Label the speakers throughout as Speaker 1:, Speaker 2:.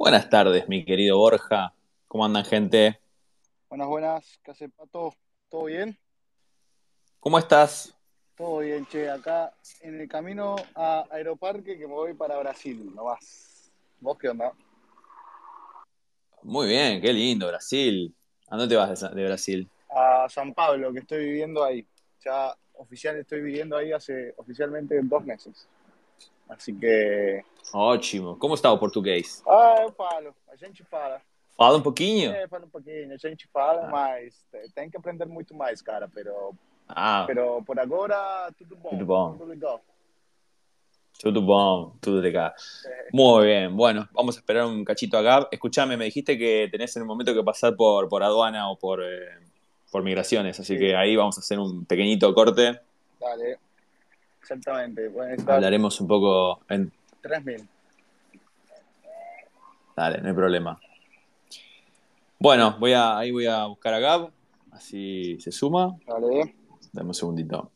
Speaker 1: Buenas tardes, mi querido Borja. ¿Cómo andan, gente?
Speaker 2: Buenas, buenas. ¿Qué hace, Pato? ¿Todo bien?
Speaker 1: ¿Cómo estás?
Speaker 2: Todo bien, che. Acá en el camino a Aeroparque que me voy para Brasil, no vas. ¿Vos qué onda?
Speaker 1: Muy bien, qué lindo, Brasil. ¿A dónde te vas de, de Brasil?
Speaker 2: A San Pablo, que estoy viviendo ahí. Ya oficial estoy viviendo ahí hace oficialmente dos meses. Así que.
Speaker 1: Ótimo. Como está o português?
Speaker 2: Ah, eu falo. A gente fala.
Speaker 1: Fala um pouquinho?
Speaker 2: É, fala um pouquinho. A gente fala,
Speaker 1: Ah.
Speaker 2: mas tem que aprender muito mais, cara. Pero,
Speaker 1: Ah,
Speaker 2: pero por agora, tudo bom.
Speaker 1: Tudo bom.
Speaker 2: Tudo legal.
Speaker 1: tudo bom, tudo legal. Muy bien, bueno, vamos a esperar un cachito a Gab. Escuchame, me dijiste que tenés en un momento que pasar por, por aduana o por, eh, por migraciones, así
Speaker 2: Sí.
Speaker 1: que ahí vamos a hacer un pequeñito corte.
Speaker 2: Dale. Exactamente. Pueden estar
Speaker 1: Hablaremos un poco en...
Speaker 2: 3.000.
Speaker 1: Dale, no hay problema. Bueno, voy a, ahí voy a buscar a Gab, así se suma.
Speaker 2: Dale.
Speaker 1: Dame un segundito.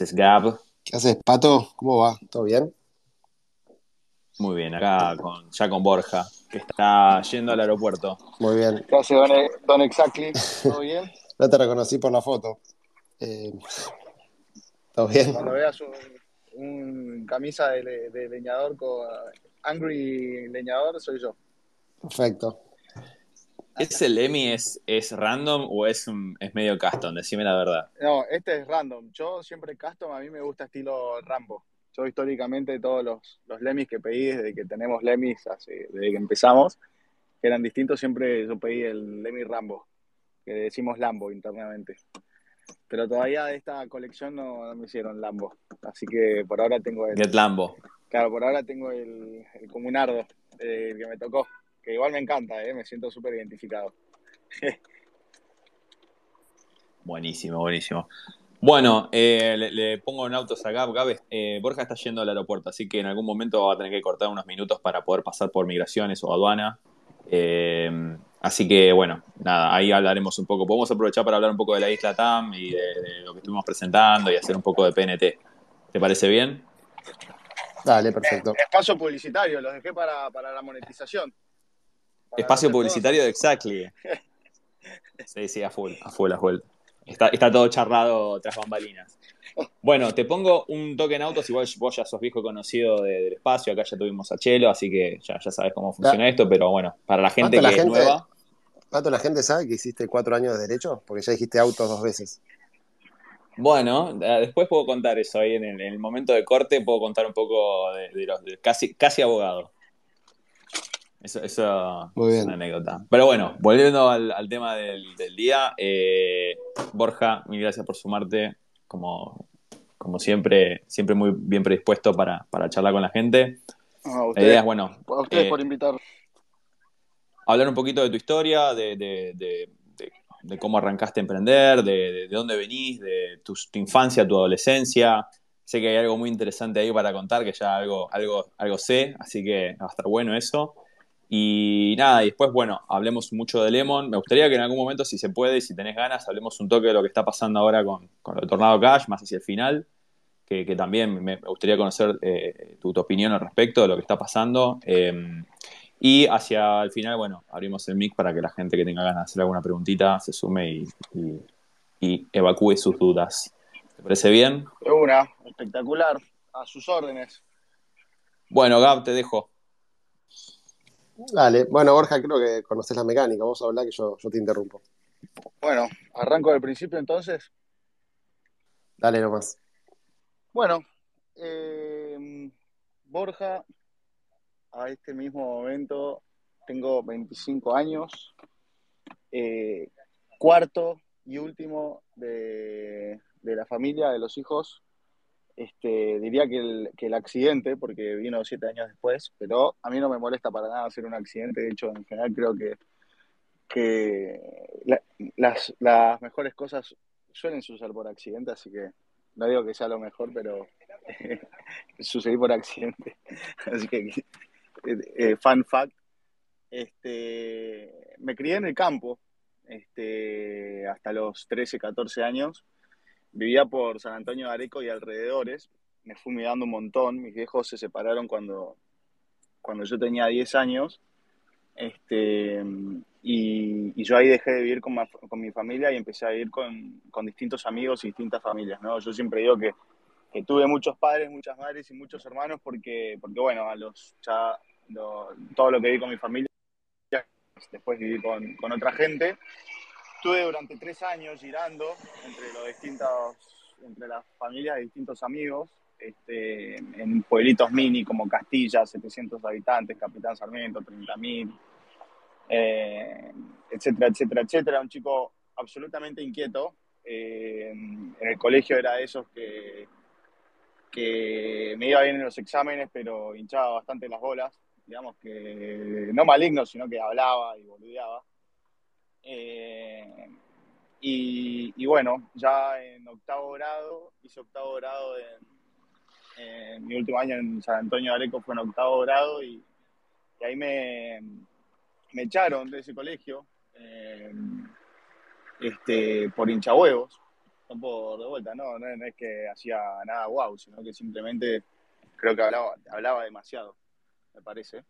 Speaker 1: Es Gab.
Speaker 3: ¿Qué haces, Pato? ¿Cómo va? ¿Todo bien?
Speaker 1: Muy bien, acá con, ya con Borja, que está yendo al aeropuerto.
Speaker 3: Muy bien.
Speaker 2: ¿Qué hace Don, Don Exactly? ¿Todo bien?
Speaker 3: No te reconocí por la foto. Eh, ¿Todo bien?
Speaker 2: Cuando veas un, un camisa de, de leñador con Angry Leñador, soy yo.
Speaker 3: Perfecto.
Speaker 1: ¿Ese Lemmy es, es random o es, un- es medio custom? Decime la verdad.
Speaker 2: No, este es random. Yo siempre custom, a mí me gusta estilo Rambo. Yo históricamente todos los, los Lemis que pedí desde que tenemos hace- desde que empezamos, que eran distintos, siempre yo pedí el Lemmy Rambo, que decimos Lambo internamente. Pero todavía de esta colección no, no me hicieron Lambo. Así que por ahora tengo el,
Speaker 1: Get Lambo.
Speaker 2: Claro, por ahora tengo el, el comunardo, eh, el que me tocó, que igual me encanta, eh, me siento súper identificado.
Speaker 1: Buenísimo, buenísimo. Bueno, eh, le, le pongo en autos a Gab. Gab, eh, Borja está yendo al aeropuerto, así que en algún momento va a tener que cortar unos minutos para poder pasar por migraciones o aduana. Eh, así que, bueno, nada, ahí hablaremos un poco. Podemos aprovechar para hablar un poco de la isla TAM y de, de lo que estuvimos presentando y hacer un poco de PNT. ¿Te parece bien?
Speaker 3: Dale, perfecto.
Speaker 2: Espacio publicitario, los dejé para, para la monetización.
Speaker 1: Espacio publicitario de Exactly. Sí, sí, a full, a full, a full. Está, está todo charlado tras bambalinas. Bueno, te pongo un toque en autos, igual vos ya sos viejo conocido de- del espacio, acá ya tuvimos a Chelo, así que ya, ya sabes cómo funciona esto, pero bueno, para la gente
Speaker 3: Pato,
Speaker 1: que
Speaker 3: la
Speaker 1: es
Speaker 3: gente-
Speaker 1: nueva,
Speaker 3: Pato, ¿la gente sabe que hiciste cuatro años de derecho? Porque ya dijiste autos dos veces.
Speaker 1: bueno, eh, después puedo contar eso ahí en el, en el momento de corte, puedo contar un poco de, de los de casi, casi abogado. Eso, eso
Speaker 3: Muy
Speaker 1: es una anécdota. Pero bueno, volviendo al, al tema del, del día, eh, Borja, mil gracias por sumarte, como, como siempre, siempre muy bien predispuesto para, para charlar con la gente.
Speaker 2: A
Speaker 1: La
Speaker 2: ustedes,
Speaker 1: idea es, bueno,
Speaker 2: a ustedes
Speaker 1: eh,
Speaker 2: por invitar.
Speaker 1: hablar un poquito de tu historia, de, de- de- de- de cómo arrancaste a emprender, de, de- de dónde venís, de tu, tu infancia, tu adolescencia. Sé que hay algo muy interesante ahí para contar, que ya algo, algo, algo sé, así que va a estar bueno eso. Y nada, y después, bueno, hablemos mucho de Lemon. Me gustaría que en algún momento, si se puede, y si tenés ganas, hablemos un toque de lo que está pasando ahora con, con el Tornado Cash, más hacia el final, que, que también me, gustaría conocer eh, tu, tu opinión al respecto de lo que está pasando. Eh, y hacia el final, bueno, abrimos el mic para que la gente que tenga ganas de hacer alguna preguntita se sume y, y- y evacúe sus dudas. ¿Te parece bien?
Speaker 2: De una, espectacular, a sus órdenes.
Speaker 1: Bueno, Gab, te dejo.
Speaker 3: Dale. Bueno, Borja, creo que conoces la mecánica. Vamos a hablar que yo, yo te interrumpo.
Speaker 2: Bueno, arranco del principio entonces.
Speaker 3: Dale nomás.
Speaker 2: Bueno, eh, Borja, a este mismo momento tengo 25 años, eh, cuarto y último de, de la familia, de los hijos. Este, diría que el, accidente, porque vino siete años después, pero a mí no me molesta para nada hacer un accidente. De hecho, en general creo que, que la- las, las mejores cosas suelen suceder por accidente, así que no digo que sea lo mejor, pero sucedí por accidente. Así que, eh, eh, fun fact, este, me crié en el campo este, hasta los 13, 14 años. Vivía por San Antonio de Areco y alrededores. Me fui mirando un montón. Mis viejos se separaron cuando, cuando yo tenía 10 años. Este, y, yo ahí dejé de vivir con, con, mi familia y empecé a vivir con, con, distintos amigos y distintas familias. ¿no? Yo siempre digo que, que, tuve muchos padres, muchas madres y muchos hermanos porque, porque bueno, a los, ya todo lo que vi con mi familia, después viví con, con otra gente. Estuve durante tres años girando entre los distintos, entre las familias de distintos amigos, este, en pueblitos mini como Castilla, 700 habitantes, Capitán Sarmiento, 30.000, eh, etcétera, etcétera, etcétera. Un chico absolutamente inquieto. Eh, en el colegio era de esos que, que me iba bien en los exámenes, pero hinchaba bastante las bolas. Digamos que no maligno, sino que hablaba y boludeaba. Eh, y, bueno, ya en octavo grado, hice octavo grado en, mi último año en San Antonio de Areco fue en octavo grado y ahí me, me echaron de ese colegio eh, este, por hinchahuevos, no por de vuelta, no, no, es que hacía nada guau, sino que simplemente creo que hablaba, hablaba demasiado, me parece,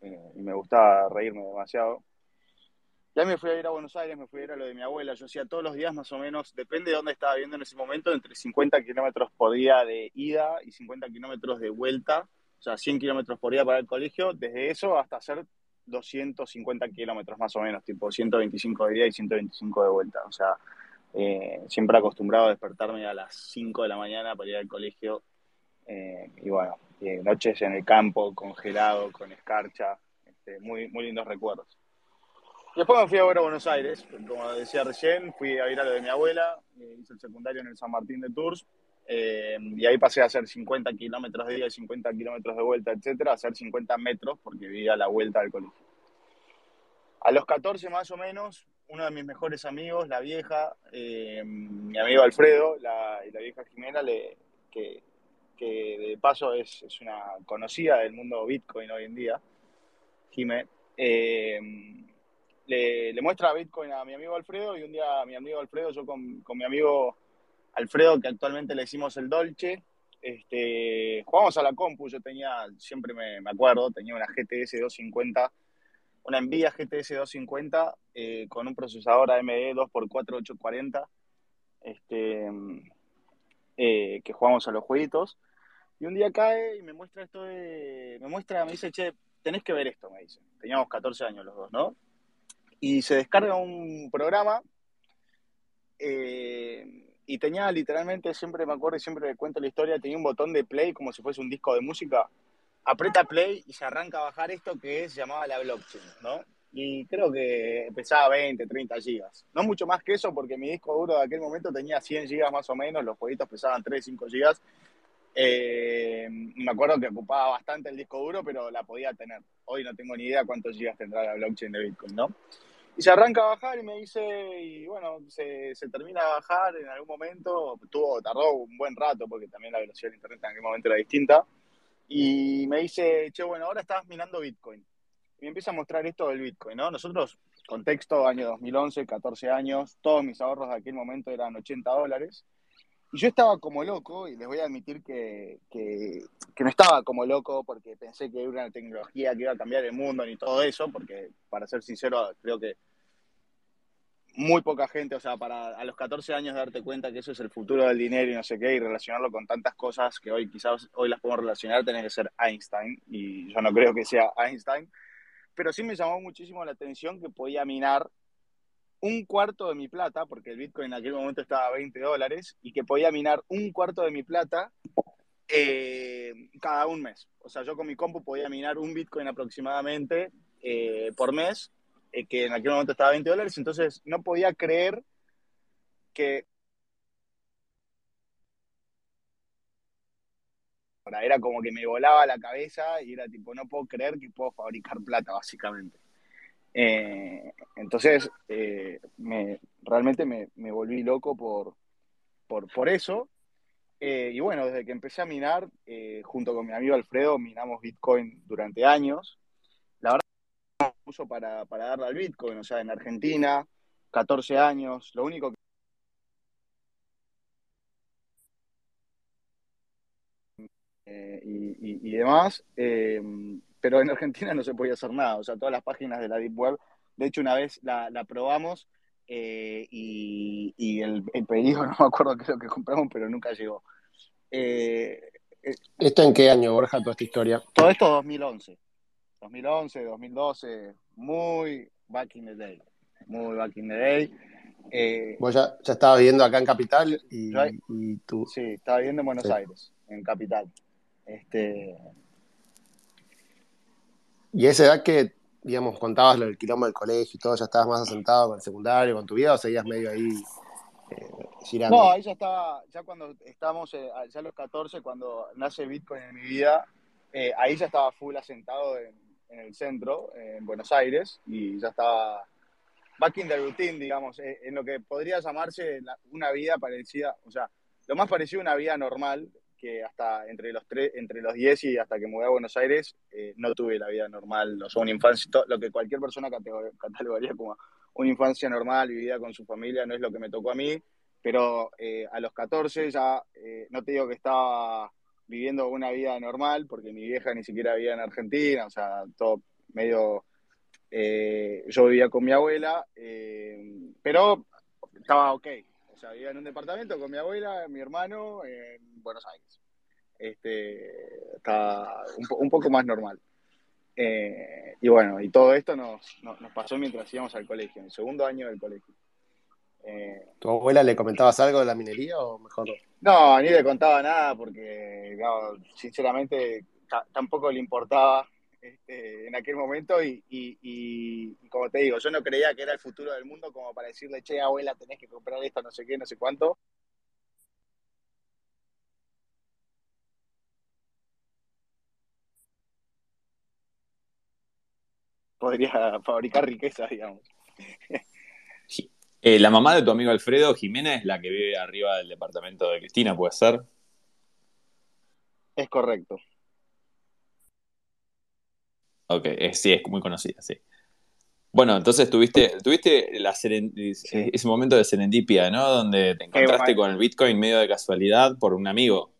Speaker 2: eh, y me gustaba reírme demasiado. Y ahí me fui a ir a Buenos Aires, me fui a ir a lo de mi abuela. Yo hacía todos los días más o menos, depende de dónde estaba viviendo en ese momento, entre 50 kilómetros por día de ida y 50 kilómetros de vuelta, o sea, 100 kilómetros por día para el colegio, desde eso hasta hacer 250 kilómetros más o menos, tipo 125 de día y 125 de vuelta. O sea, eh, siempre acostumbrado a despertarme a las 5 de la mañana para ir al colegio. Eh, y bueno, noches en el campo, congelado, con escarcha, este, muy, muy lindos recuerdos. Y después me fui a ver a Buenos Aires, como decía recién, fui a ir a lo de mi abuela, eh, hice el secundario en el San Martín de Tours, eh, y ahí pasé a hacer 50 kilómetros de día, 50 kilómetros de vuelta, etcétera, a hacer 50 metros porque vivía la vuelta del colegio. A los 14 más o menos, uno de mis mejores amigos, la vieja, eh, mi amigo Alfredo y la vieja Jimena, que, de paso es, una conocida del mundo Bitcoin hoy en día, Jimé, le, muestra Bitcoin a mi amigo Alfredo y un día mi amigo Alfredo, yo con, con mi amigo Alfredo, que actualmente le hicimos el Dolce. Este, jugamos a la compu, yo tenía, siempre me, acuerdo, tenía una GTS 250, una Nvidia GTS 250 eh, con un procesador AMD 2x4 este, eh, que jugamos a los jueguitos. Y un día cae y me muestra esto de, me muestra, me dice, che, tenés que ver esto, me dice. Teníamos 14 años los dos, ¿no? Y se descarga un programa eh, y tenía literalmente, siempre me acuerdo y siempre me cuento la historia, tenía un botón de play como si fuese un disco de música. Aprieta play y se arranca a bajar esto que es llamaba la blockchain, ¿no? Y creo que pesaba 20, 30 gigas. No mucho más que eso porque mi disco duro de aquel momento tenía 100 gigas más o menos, los jueguitos pesaban 3, 5 gigas. Eh, me acuerdo que ocupaba bastante el disco duro, pero la podía tener. Hoy no tengo ni idea cuántos gigas tendrá la blockchain de Bitcoin, ¿no? Y se arranca a bajar y me dice, y bueno, se, termina de bajar en algún momento, tuvo, tardó un buen rato porque también la velocidad del internet en aquel momento era distinta. Y me dice, che, bueno, ahora estás minando Bitcoin. Y me empieza a mostrar esto del Bitcoin, ¿no? Nosotros, contexto, año 2011, 14 años, todos mis ahorros de aquel momento eran 80 dólares. Y yo estaba como loco, y les voy a admitir que, que, que, no estaba como loco porque pensé que era una tecnología que iba a cambiar el mundo ni todo eso, porque para ser sincero, creo que muy poca gente, o sea, para a los 14 años darte cuenta que eso es el futuro del dinero y no sé qué, y relacionarlo con tantas cosas que hoy quizás hoy las podemos relacionar, tenés que ser Einstein, y yo no creo que sea Einstein, pero sí me llamó muchísimo la atención que podía minar un cuarto de mi plata, porque el Bitcoin en aquel momento estaba a 20 dólares, y que podía minar un cuarto de mi plata eh, cada un mes. O sea, yo con mi compu podía minar un Bitcoin aproximadamente eh, por mes eh, que en aquel momento estaba a 20 dólares, entonces no podía creer que... Era como que me volaba la cabeza y era tipo, no puedo creer que puedo fabricar plata, básicamente. Eh, entonces, eh, me, realmente me, me, volví loco por, por, por eso. Y bueno, desde que empecé a minar, junto con mi amigo Alfredo, minamos Bitcoin durante años. Puso para, para darle al Bitcoin, o sea, en Argentina, 14 años. Lo único que eh, y, y, y, demás, eh, pero en Argentina no se podía hacer nada, o sea, todas las páginas de la Deep Web, de hecho una vez la, la probamos eh, y, y el, el, pedido, no me acuerdo qué es lo que compramos, pero nunca llegó.
Speaker 3: ¿Esto en qué año, Borja, toda esta historia?
Speaker 2: Todo esto 2011. 2011, 2012, muy back in the day. Muy back in the day.
Speaker 3: Eh, Vos ya, ya estabas viviendo acá en Capital y,
Speaker 2: yo,
Speaker 3: y tú.
Speaker 2: Sí, estaba viviendo en Buenos sí. Aires, en Capital. Este...
Speaker 3: Y esa edad que, digamos, contabas lo del quilombo del colegio y todo, ya estabas más asentado con el secundario, con tu vida, o seguías medio ahí eh, girando?
Speaker 2: No, ahí ya estaba, ya cuando estábamos, eh, ya a los 14, cuando nace Bitcoin en mi vida, eh, ahí ya estaba full asentado en, en, el centro, en Buenos Aires, y ya estaba back in the routine, digamos, eh, en lo que podría llamarse la, una vida parecida, o sea, lo más parecido a una vida normal, que hasta entre los tres, entre los 10 y hasta que mudé a Buenos Aires, eh, no tuve la vida normal, o sea, una infancia, lo que cualquier persona catalogaría como una infancia normal, vivida con su familia, no es lo que me tocó a mí, pero eh, a los 14 ya, eh, no te digo que estaba viviendo una vida normal, porque mi vieja ni siquiera vivía en Argentina, o sea, todo medio... Eh, yo vivía con mi abuela, pero estaba ok, o sea, vivía en un departamento con mi abuela, mi hermano, en Buenos Aires. Este, está un, po un poco más normal. Eh, y bueno, y todo esto nos, nos, nos, pasó mientras íbamos al colegio, en el segundo año del colegio.
Speaker 3: Eh, ¿Tu abuela le comentabas algo de la minería o mejor?
Speaker 2: Ni le contaba nada porque, no, sinceramente, tampoco le importaba este, en aquel momento y, como te digo, yo no creía que era el futuro del mundo como para decirle, che, abuela, tenés que comprar esto, no sé qué, no sé cuánto. Podría fabricar riqueza, digamos.
Speaker 1: Eh, la mamá de tu amigo Alfredo Jiménez, la que vive arriba del departamento de Cristina, ¿puede ser?
Speaker 2: Es correcto.
Speaker 1: Ok, sí, es muy conocida, sí. Bueno, entonces tuviste, tuviste la ese momento de serendipia, ¿no? Donde te encontraste con el Bitcoin medio de casualidad por un amigo.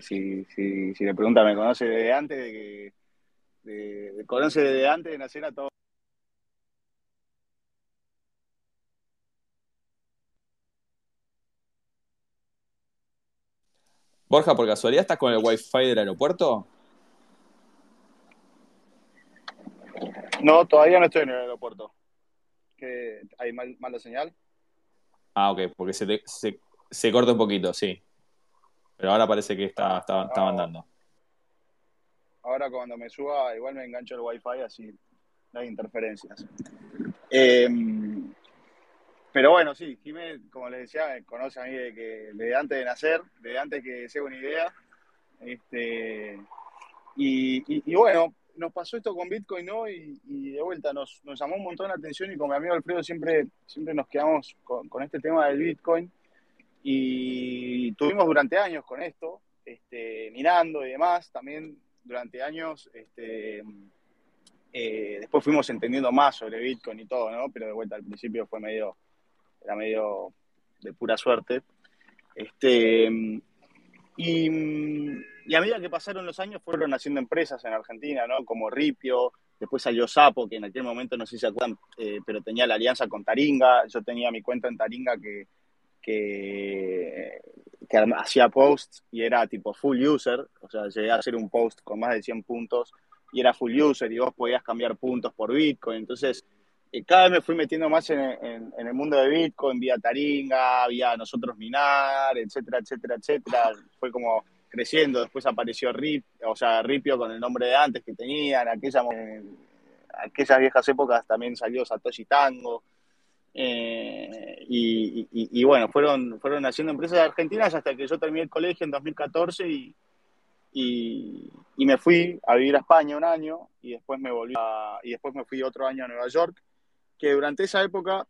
Speaker 2: Si, si, si, le pregunta, ¿me conoce desde antes de que... De, de, conoce desde antes de nacer a todos
Speaker 1: Borja, por casualidad, ¿estás con el wifi del aeropuerto?
Speaker 2: No, todavía no estoy en el aeropuerto. ¿Que ¿Hay mal, mala señal?
Speaker 1: Ah, ok, porque se, te, se, se, corta un poquito, sí. Pero ahora parece que está, está, está andando.
Speaker 2: Ahora cuando me suba, igual me engancho el wifi, así no hay interferencias. Eh, pero bueno, sí, Jiménez, como les decía, me conoce a mí de que, desde antes de nacer, desde antes que sea una idea. Este, y, y, y, bueno, nos pasó esto con Bitcoin, ¿no? Y, y, de vuelta nos, nos llamó un montón la atención y con mi amigo Alfredo siempre, siempre nos quedamos con, con este tema del Bitcoin. Y tuvimos durante años con esto, este, mirando y demás, también durante años, este, eh, después fuimos entendiendo más sobre Bitcoin y todo, ¿no? Pero de vuelta al principio fue medio era medio de pura suerte. Este, y, a medida que pasaron los años fueron haciendo empresas en Argentina, ¿no? Como Ripio, después salió Sapo, que en aquel momento no sé si se acuerdan, eh, pero tenía la alianza con Taringa, yo tenía mi cuenta en Taringa que, que, hacía posts y era tipo full user, o sea, llegué a hacer un post con más de 100 puntos y era full user y vos podías cambiar puntos por Bitcoin, entonces cada vez me fui metiendo más en, el mundo de Bitcoin, vía Taringa, vía nosotros minar, etcétera, etcétera, etcétera. Fue como creciendo, después apareció Rip, o sea, Ripio con el nombre de antes que aquella, en aquellas viejas épocas también salió Satoshi Tango. Eh, y, y, y, bueno, fueron, fueron haciendo empresas argentinas hasta que yo terminé el colegio en 2014 y, y, y me fui a vivir a España un año y después me volví a- y después me fui otro año a Nueva York, que durante esa época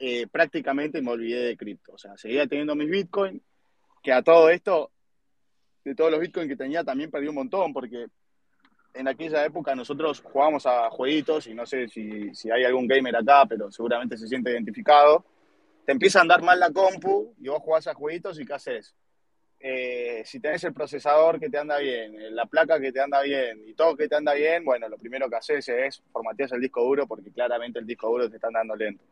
Speaker 2: eh, prácticamente me olvidé de cripto. O sea, seguía teniendo mis Bitcoin, que a todo esto, de todos los Bitcoin que tenía, también perdí un montón, porque en aquella época nosotros jugábamos a jueguitos, y no sé si, si hay algún gamer acá, pero seguramente se siente identificado. Te empieza a andar mal la compu y vos jugás a jueguitos y ¿qué haces? Eh, si tenés el procesador que te anda bien, eh, la placa que te anda bien y todo que te anda bien, bueno, lo primero que haces es formatear el disco duro porque claramente el disco duro te está andando lento.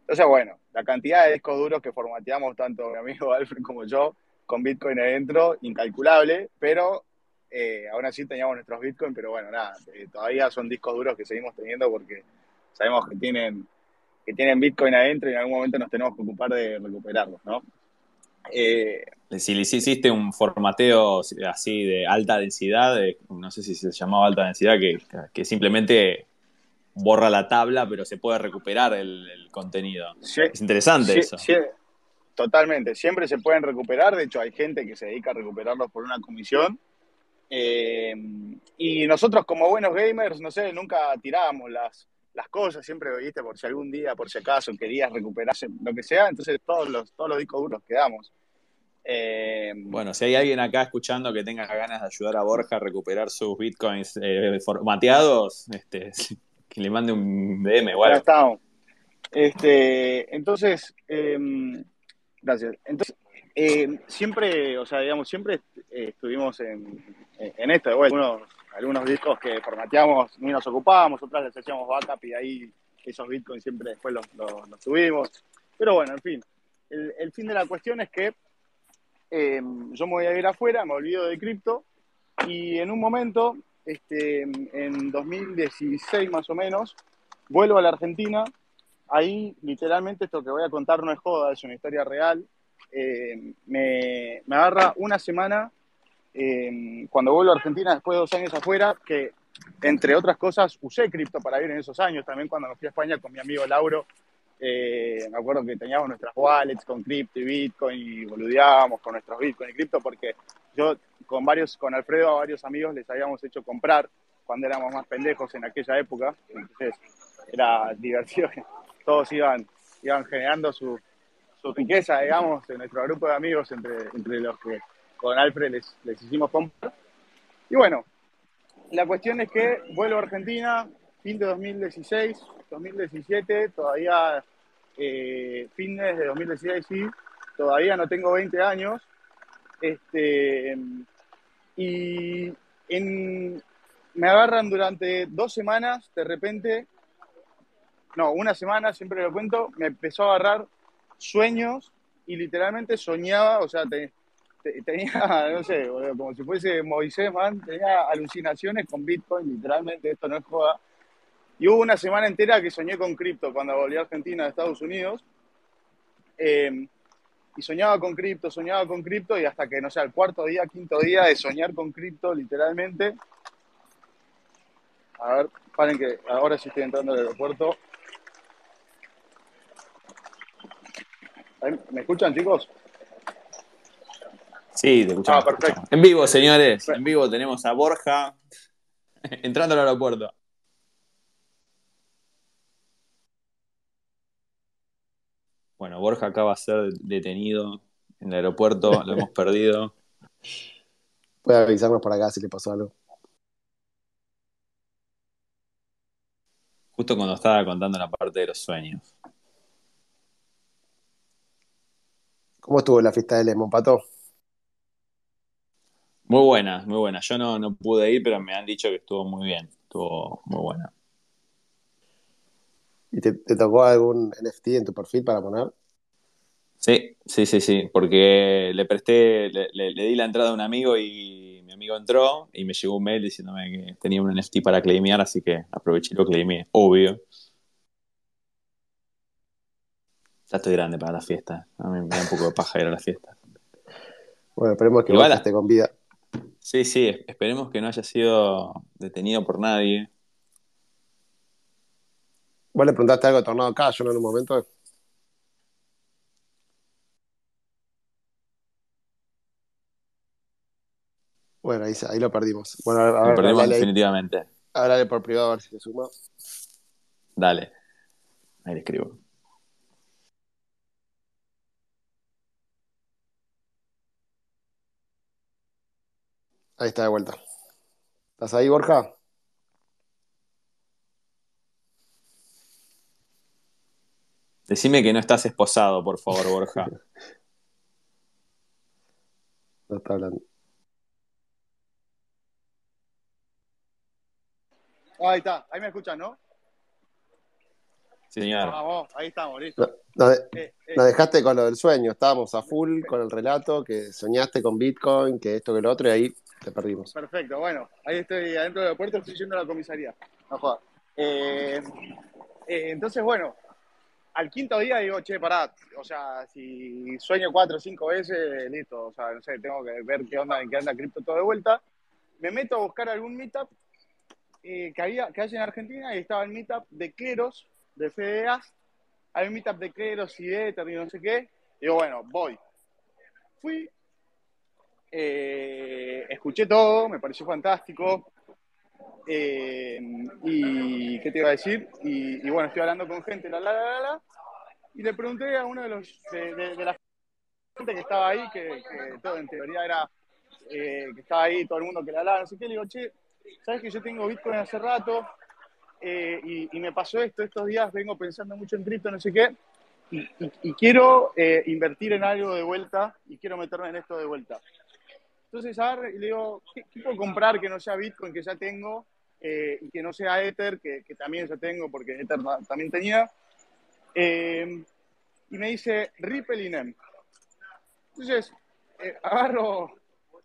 Speaker 2: Entonces, bueno, la cantidad de discos duros que formateamos tanto mi amigo Alfred como yo con Bitcoin adentro, incalculable, pero eh, aún así teníamos nuestros Bitcoin, pero bueno, nada, eh, todavía son discos duros que seguimos teniendo porque sabemos que tienen, que tienen Bitcoin adentro y en algún momento nos tenemos que ocupar de recuperarlos, ¿no? Eh,
Speaker 1: Si le hiciste un formateo así de alta densidad, de- no sé si se llamaba alta densidad, que, que simplemente borra la tabla, pero se puede recuperar el, el contenido.
Speaker 2: sí-
Speaker 1: Es interesante
Speaker 2: Sí,
Speaker 1: eso.
Speaker 2: sí, totalmente. Siempre se pueden recuperar. De hecho, hay gente que se dedica a recuperarlos por una comisión. Eh, y nosotros, como buenos gamers, no sé, nunca tirábamos las, las cosas. Siempre, viste, por si algún día, por si acaso, querías recuperarse, lo que sea. Entonces, todos los, todos los discos duros quedamos. Eh,
Speaker 1: Bueno, si hay alguien acá escuchando que tenga ganas de ayudar a Borja a recuperar sus bitcoins eh, formateados, este, que le mande un DM o
Speaker 2: Ya
Speaker 1: algo.
Speaker 2: estamos. Este, entonces, eh, gracias. Entonces, eh, siempre, o sea, digamos, siempre eh, estuvimos en, en esto. vuelta. Algunos, algunos discos que formateamos ni nos ocupábamos, otras les hacíamos backup y ahí esos bitcoins siempre después los, los, los tuvimos. Pero bueno, en fin. El, el fin de la cuestión es que eh, yo me voy a ir afuera, me olvido de cripto y en un momento, este, en 2016 más o menos, vuelvo a la Argentina. Ahí, literalmente, esto que voy a contar no es joda, es una historia real. Eh, me, me agarra una semana eh, cuando vuelvo a Argentina después de dos años afuera, que entre otras cosas usé cripto para ir en esos años. También cuando me fui a España con mi amigo Lauro, eh, me acuerdo que teníamos nuestras wallets con cripto y bitcoin y boludeábamos con nuestros bitcoin y cripto porque yo con varios, con Alfredo a varios amigos les habíamos hecho comprar cuando éramos más pendejos en aquella época. Entonces era divertido. Todos iban, iban generando su, su riqueza, digamos, en nuestro grupo de amigos entre, entre los que con Alfred les, les hicimos comprar. Y bueno, la cuestión es que vuelvo a Argentina, fin de 2016, 2017, todavía eh, fines de 2016, sí, todavía no tengo 20 años. Este, y en, me agarran durante dos semanas, de repente, no, una semana, siempre lo cuento, me empezó a agarrar sueños y literalmente soñaba, o sea, te, te, tenía, no sé, como si fuese Moisés, man, tenía alucinaciones con Bitcoin, literalmente, esto no es joda. Y hubo una semana entera que soñé con cripto cuando volví a Argentina de Estados Unidos. Eh, y soñaba con cripto, soñaba con cripto, y hasta que, no sé, el cuarto día, quinto día de soñar con cripto, literalmente. A ver, paren que ahora sí estoy entrando al aeropuerto. ¿Me escuchan, chicos?
Speaker 1: Sí, te escuchamos.
Speaker 2: Ah, perfecto.
Speaker 1: En vivo, señores. En vivo tenemos a Borja entrando al aeropuerto. Bueno, Borja acaba de ser detenido en el aeropuerto, lo hemos perdido.
Speaker 3: Puede avisarnos por acá si le pasó algo.
Speaker 1: Justo cuando estaba contando la parte de los sueños.
Speaker 3: ¿Cómo estuvo la fiesta de Lemon, Pato?
Speaker 1: Muy buena, muy buena. Yo no, no pude ir, pero me han dicho que estuvo muy bien. Estuvo muy buena.
Speaker 3: ¿Y te, te tocó algún NFT en tu perfil para poner?
Speaker 1: Sí, sí, sí, sí, porque le presté, le, le- le di la entrada a un amigo y mi amigo entró y me llegó un mail diciéndome que tenía un NFT para claimear, así que aproveché y lo claimé, obvio. Ya estoy grande para la fiesta, a mí me da un poco de paja ir a la fiesta.
Speaker 3: Bueno, esperemos que
Speaker 1: Igual-
Speaker 3: esté con vida.
Speaker 1: Sí, sí, es- esperemos que no haya sido detenido por nadie.
Speaker 3: Vos le preguntaste algo a Tornado Cash, ¿no? En un momento. Bueno, ahí, ahí lo perdimos. Bueno, a ver,
Speaker 1: Lo perdimos
Speaker 3: hablale
Speaker 1: definitivamente.
Speaker 3: hablale por privado a ver si se suma.
Speaker 1: Dale. Ahí le escribo.
Speaker 3: Ahí está de vuelta. ¿Estás ahí, Borja?
Speaker 1: Decime que no estás esposado, por favor, Borja.
Speaker 3: No está hablando.
Speaker 2: Ah, ahí está, ahí me escuchan, ¿no?
Speaker 1: Sí, señor.
Speaker 2: Vamos, ahí estamos, listo.
Speaker 3: No, nos, de-
Speaker 2: Eh, eh,
Speaker 3: nos dejaste con lo del sueño. Estábamos a full con el relato, que soñaste con Bitcoin, que esto, que lo otro, y ahí perdimos.
Speaker 2: Perfecto, bueno, ahí estoy adentro del aeropuerto, estoy yendo a la comisaría. No jodas. Eh, eh, entonces, bueno, al quinto día digo, che, pará, o sea, si sueño cuatro o cinco veces, listo, o sea, no sé, tengo que ver qué onda, en qué anda cripto todo de vuelta. Me meto a buscar algún meetup eh, que había, que hay en Argentina y estaba el meetup de Cleros, de FDAs, hay un meetup de Cleros y de y no sé qué. Digo, bueno, voy. Fui, eh, escuché todo, me pareció fantástico. Eh, y, ¿qué te iba a decir? Y, bueno, estoy hablando con gente, la, la, la, la, la, y le pregunté a uno de los, de, de- de la gente que estaba ahí, que, todo en teoría era, eh, que estaba ahí, todo el mundo que la hablaba, no sé qué, le digo, che, ¿sabes que yo tengo Bitcoin hace rato? Y, me pasó esto, estos días vengo pensando mucho en cripto, no sé qué, y, y- quiero invertir en algo de vuelta, y quiero meterme en esto de vuelta. Entonces agarro y le digo, ¿qué, qué puedo comprar que no sea Bitcoin, que ya tengo, eh, y que no sea Ether, que, que también ya tengo, porque Ether ta- también tenía? Eh, y me dice Ripple y NEM. Entonces, eh, agarro,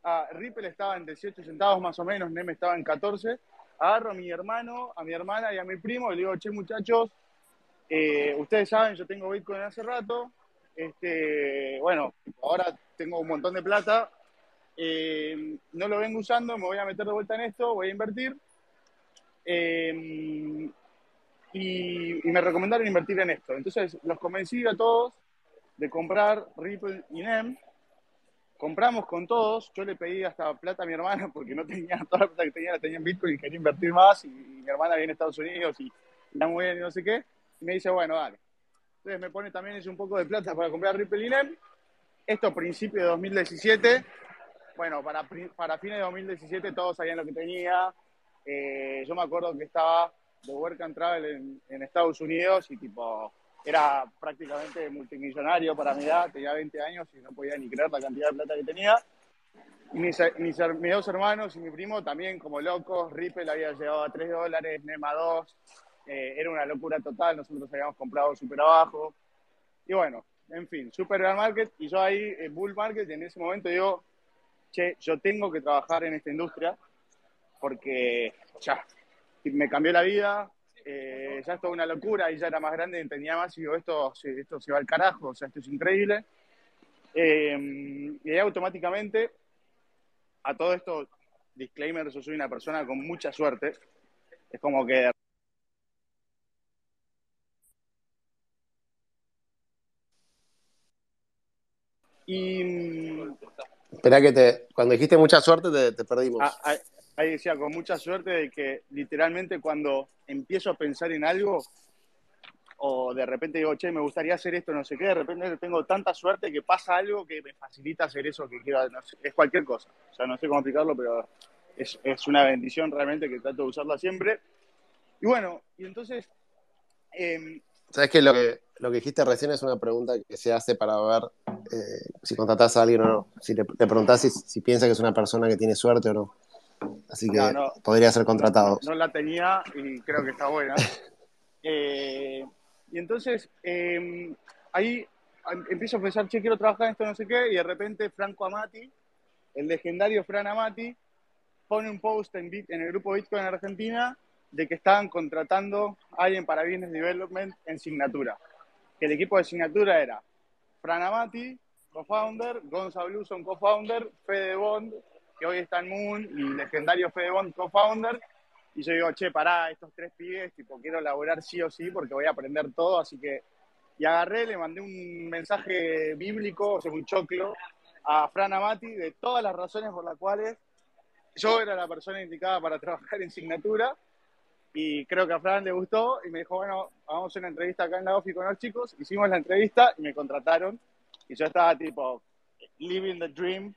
Speaker 2: a Ripple estaba en 18 centavos más o menos, NEM estaba en 14. Agarro a mi hermano, a mi hermana y a mi primo y le digo, che muchachos, eh, ustedes saben, yo tengo Bitcoin hace rato. Este, bueno, ahora tengo un montón de plata. Eh, no lo vengo usando, me voy a meter de vuelta en esto, voy a invertir. Eh, y, y me recomendaron invertir en esto. Entonces los convencí a todos de comprar Ripple y NEM. Compramos con todos. Yo le pedí hasta plata a mi hermana porque no tenía toda la plata que tenía, la tenía en Bitcoin y quería invertir más. Y, mi hermana viene a Estados Unidos y está muy bien y no sé qué. Y me dice, bueno, dale. Entonces me pone también un poco de plata para comprar Ripple y NEM. Esto a principios de 2017. Bueno, para, para fines de 2017 todos sabían lo que tenía. Eh, yo me acuerdo que estaba de Work and Travel en, en Estados Unidos y tipo era prácticamente multimillonario para mi edad, tenía 20 años y no podía ni creer la cantidad de plata que tenía. Y mis, mis, mis dos hermanos y mi primo también como locos, Ripple había llegado a 3 dólares, Nema 2, eh, era una locura total, nosotros habíamos comprado súper abajo. Y bueno, en fin, super bear market y yo ahí, eh, bull market, y en ese momento digo, che, yo tengo que trabajar en esta industria porque ya me cambió la vida, eh, ya es toda una locura y ya era más grande, entendía más y digo, esto, esto se va al carajo, o sea, esto es increíble. Eh, y ahí automáticamente, a todo esto, disclaimer, yo soy una persona con mucha suerte, es como que y
Speaker 3: Esperá que te. Cuando dijiste mucha suerte, te, te perdimos.
Speaker 2: Ah, ahí, ahí decía, con mucha suerte de que literalmente cuando empiezo a pensar en algo, o de repente digo, che, me gustaría hacer esto, no sé qué, de repente tengo tanta suerte que pasa algo que me facilita hacer eso que quiero, no sé, es cualquier cosa. O sea, no sé cómo explicarlo, pero es, es una bendición realmente que trato de usarla siempre. Y bueno, y entonces, eh,
Speaker 3: ¿Sabes que lo, que lo que dijiste recién es una pregunta que se hace para ver eh, si contratás a alguien o no? Si le, le preguntás si, si piensa que es una persona que tiene suerte o no. Así que
Speaker 2: No, no.
Speaker 3: podría ser contratado.
Speaker 2: no la tenía y creo que está buena. Eh, y entonces eh, ahí em- empiezo a pensar, che, quiero trabajar en esto, no sé qué, y de repente Franco Amati, el legendario Fran Amati, pone un post en, Bit- en el grupo Bitcoin Argentina de que estaban contratando a alguien para Business Development en Signatura. Que el equipo de Signatura era Fran Amati, co-founder, Gonzalo Bluson, co-founder, Fede Bond, que hoy está en Moon, y legendario Fede Bond, co-founder, y yo digo, che, pará, estos tres pibes, tipo, quiero laburar sí o sí porque voy a aprender todo, así que... Y agarré, le mandé un mensaje bíblico, o sea, un choclo, a Fran Amati de todas las razones por las cuales yo era la persona indicada para trabajar en Signatura y creo que a Fran le gustó y me dijo, bueno, hacer una entrevista acá en la OFI con los chicos. Hicimos la entrevista y me contrataron y yo estaba tipo living the dream.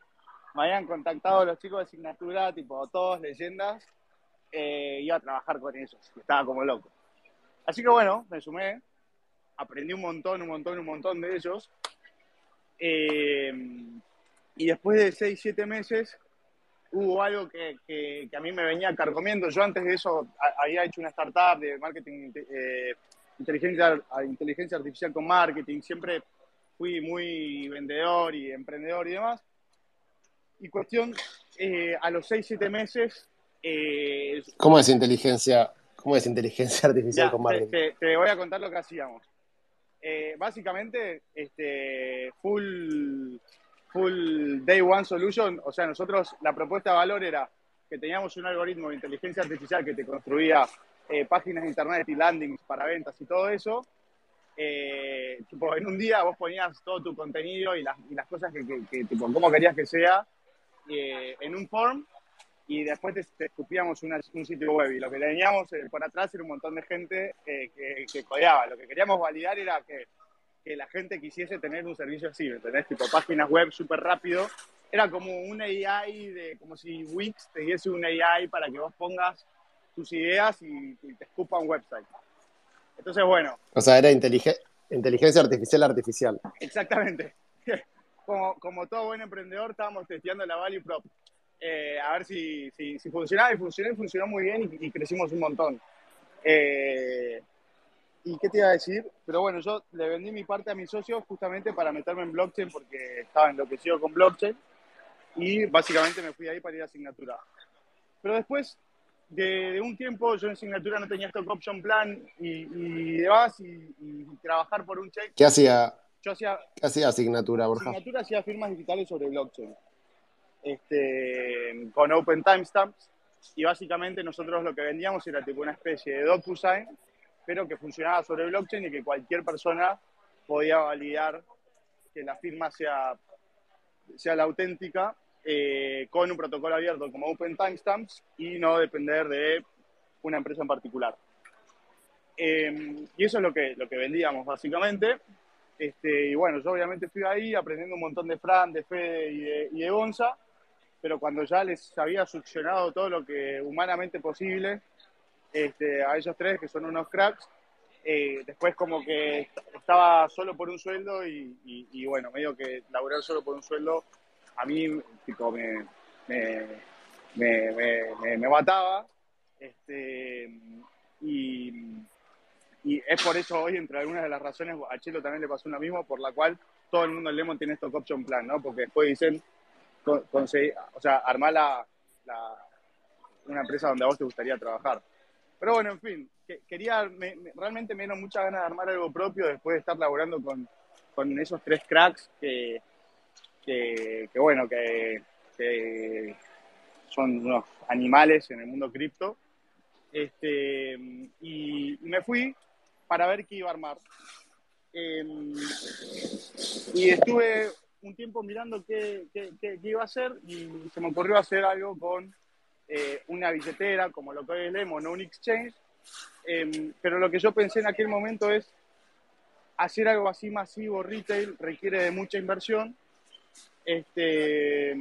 Speaker 2: Me habían contactado los chicos de Signatura, tipo todos leyendas, eh, iba a trabajar con ellos. Estaba como loco. Así que bueno, me sumé, aprendí un montón, un montón, un montón de ellos. Eh, y después de 6, 7 meses hubo algo que, que, a mí me venía carcomiendo. Yo antes de eso había hecho una startup de marketing, eh, inteligencia, inteligencia artificial con marketing. Siempre fui muy vendedor y emprendedor y demás. Y cuestión, eh, a los 6, 7 meses...
Speaker 3: Eh, ¿Cómo es inteligencia? ¿Cómo es inteligencia artificial con marketing?
Speaker 2: Te, voy a contar lo que hacíamos. Eh, básicamente, este, full full day one solution, o sea, nosotros la propuesta de valor era que teníamos un algoritmo de inteligencia artificial que te construía eh, páginas de internet y landings para ventas y todo eso. Eh, tipo, en un día vos ponías todo tu contenido y las, y las cosas que, que, cómo querías que sea eh, en un form y después te, escupíamos un sitio web y lo que teníamos por atrás era un montón de gente que, que codeaba. Lo que queríamos validar era que que la gente quisiese tener un servicio así, ¿me entendés? Tipo páginas web súper rápido. Era como un AI, de, como si Wix te diese un AI para que vos pongas tus ideas y, te escupa un website. Entonces, bueno.
Speaker 3: O sea, era inteligencia artificial artificial.
Speaker 2: Exactamente. Como, como todo buen emprendedor, estábamos testeando la value prop. Eh, a ver si, si, funcionaba y funcionó y funcionó muy bien y, crecimos un montón. Eh, ¿Y qué te iba a decir? Pero bueno, yo le vendí mi parte a mis socios justamente para meterme en blockchain porque estaba enloquecido con blockchain y básicamente me fui ahí para ir a Signatura. Pero después de, un tiempo yo en Signatura no tenía stock option plan y, y demás y, trabajar por un check.
Speaker 3: ¿Qué hacía?
Speaker 2: Yo hacía,
Speaker 3: ¿Qué hacía Signatura, Borja?
Speaker 2: Signatura hacía firmas digitales sobre blockchain este, con open timestamps y básicamente nosotros lo que vendíamos era tipo una especie de DocuSign pero que funcionaba sobre blockchain y que cualquier persona podía validar que la firma sea, sea la auténtica eh, con un protocolo abierto como Open Timestamps y no depender de una empresa en particular. Em, y eso es lo que, lo que vendíamos básicamente. Este, y bueno, yo obviamente fui ahí aprendiendo un montón de Fran, de Fede y de, y de Gonza, pero cuando ya les había succionado todo lo que humanamente posible, este, a ellos tres, que son unos cracks. Eh, después como que estaba solo por un sueldo y, bueno, medio que laburar solo por un sueldo a mí tipo, me, me, mataba. Este, y, es por eso hoy, entre algunas de las razones, a Chelo también le pasó lo mismo, por la cual todo el mundo en Lemon tiene stock option plan, ¿no? Porque después dicen, conseguir, o sea, armar la, una empresa donde a vos te gustaría trabajar. Pero bueno, en fin, quería, realmente me dieron muchas ganas de armar algo propio después de estar laborando con, con esos tres cracks que, que, bueno, que, son unos animales en el mundo cripto. Este, y, me fui para ver qué iba a armar. Em, y estuve un tiempo mirando qué, qué, qué, iba a hacer y se me ocurrió hacer algo con eh, una billetera como lo que es Lemon o un exchange, em, pero lo que yo pensé en aquel momento es hacer algo así masivo, retail, requiere de mucha inversión, este,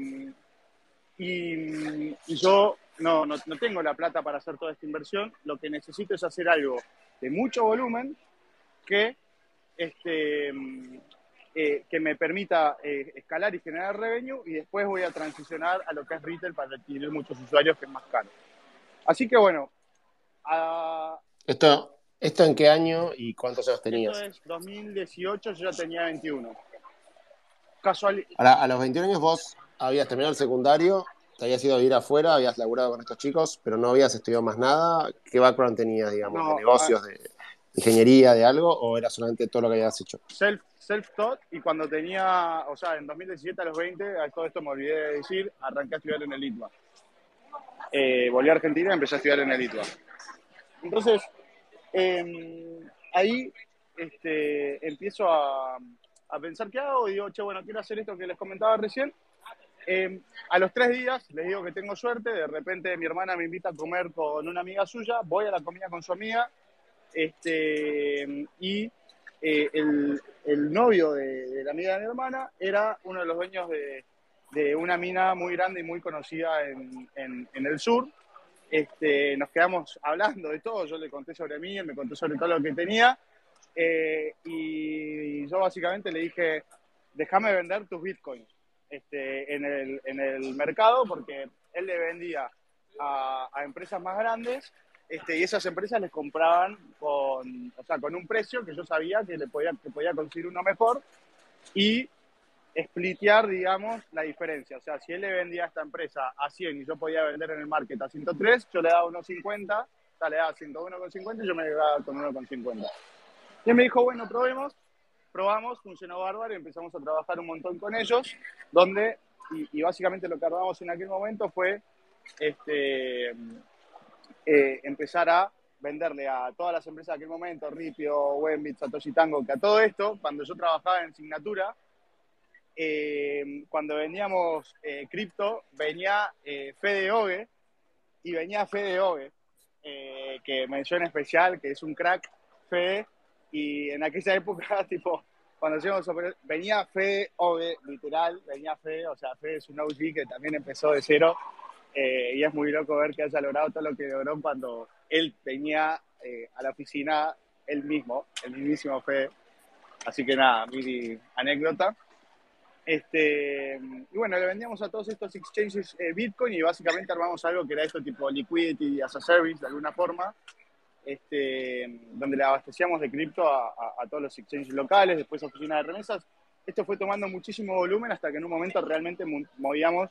Speaker 2: y, yo no, no, no, tengo la plata para hacer toda esta inversión, lo que necesito es hacer algo de mucho volumen que este, eh, que me permita eh, escalar y generar revenue y después voy a transicionar a lo que es retail para adquirir muchos usuarios que es más caro. Así que bueno.
Speaker 3: ¿Esto, ¿Esto en qué año y cuántos años tenías?
Speaker 2: Esto es 2018, yo ya tenía 21. Casual...
Speaker 3: a los 21 años vos habías terminado el secundario, te habías ido a vivir afuera, habías laburado con estos chicos, pero no habías estudiado más nada. ¿Qué background tenías, digamos, de negocios, de ingeniería, de algo, o era solamente todo lo que habías hecho?
Speaker 2: Self self-taught y cuando tenía, o sea, en 2017 a los 20, a todo esto me olvidé de decir, arranqué a estudiar en el ITBA. Eh, volví a Argentina y empecé a estudiar en el ITBA. Entonces, em, ahí este, empiezo a, a, pensar qué hago y digo, che, bueno, quiero hacer esto que les comentaba recién. Eh, a los tres días les digo que tengo suerte, de repente mi hermana me invita a comer con una amiga suya, voy a la comida con su amiga, este, y eh, el, el, novio de, la amiga de mi hermana era uno de los dueños de, de una mina muy grande y muy conocida en, en, en el sur. Este, nos quedamos hablando de todo, yo le conté sobre mí, él me contó sobre todo lo que tenía, eh, y yo básicamente le dije, déjame vender tus bitcoins este, en, el, en, el, mercado, porque él le vendía a, a empresas más grandes este, y esas empresas les compraban con, o sea, con un precio que yo sabía que le podía, que podía conseguir uno mejor y splitear, digamos, la diferencia. O sea, si él le vendía a esta empresa a 100 y yo podía vender en el market a 103, yo le daba unos 50, o sea, le daba 101,50 y yo me quedaba con 1,50. Y él me dijo, bueno, probemos. Probamos, funcionó bárbaro y empezamos a trabajar un montón con ellos, donde, y, básicamente lo que hablamos en aquel momento fue este, eh, empezar a venderle a todas las empresas de aquel momento, Ripio, Wembit, Satoshi Tango, que a todo esto, cuando yo trabajaba en Signatura, eh, cuando vendíamos eh, cripto, venía Fede Ogue y venía Fede Ogue, que mención especial, que es un crack, Fede, y en aquella época, tipo, cuando hacíamos venía Fede Ogue, literal, venía Fede, o sea, Fede es un OG que también empezó de cero, eh, y es muy loco ver que haya logrado todo lo que logró cuando él venía eh, a la oficina él mismo, el mismísimo Fede. Así que nada, mi anécdota. Este, y bueno, le vendíamos a todos estos exchanges eh, Bitcoin y básicamente armamos algo que era esto tipo liquidity as a service de alguna forma, este, donde le abastecíamos de cripto a, todos los exchanges locales, después oficina de remesas. Esto fue tomando muchísimo volumen hasta que en un momento realmente movíamos,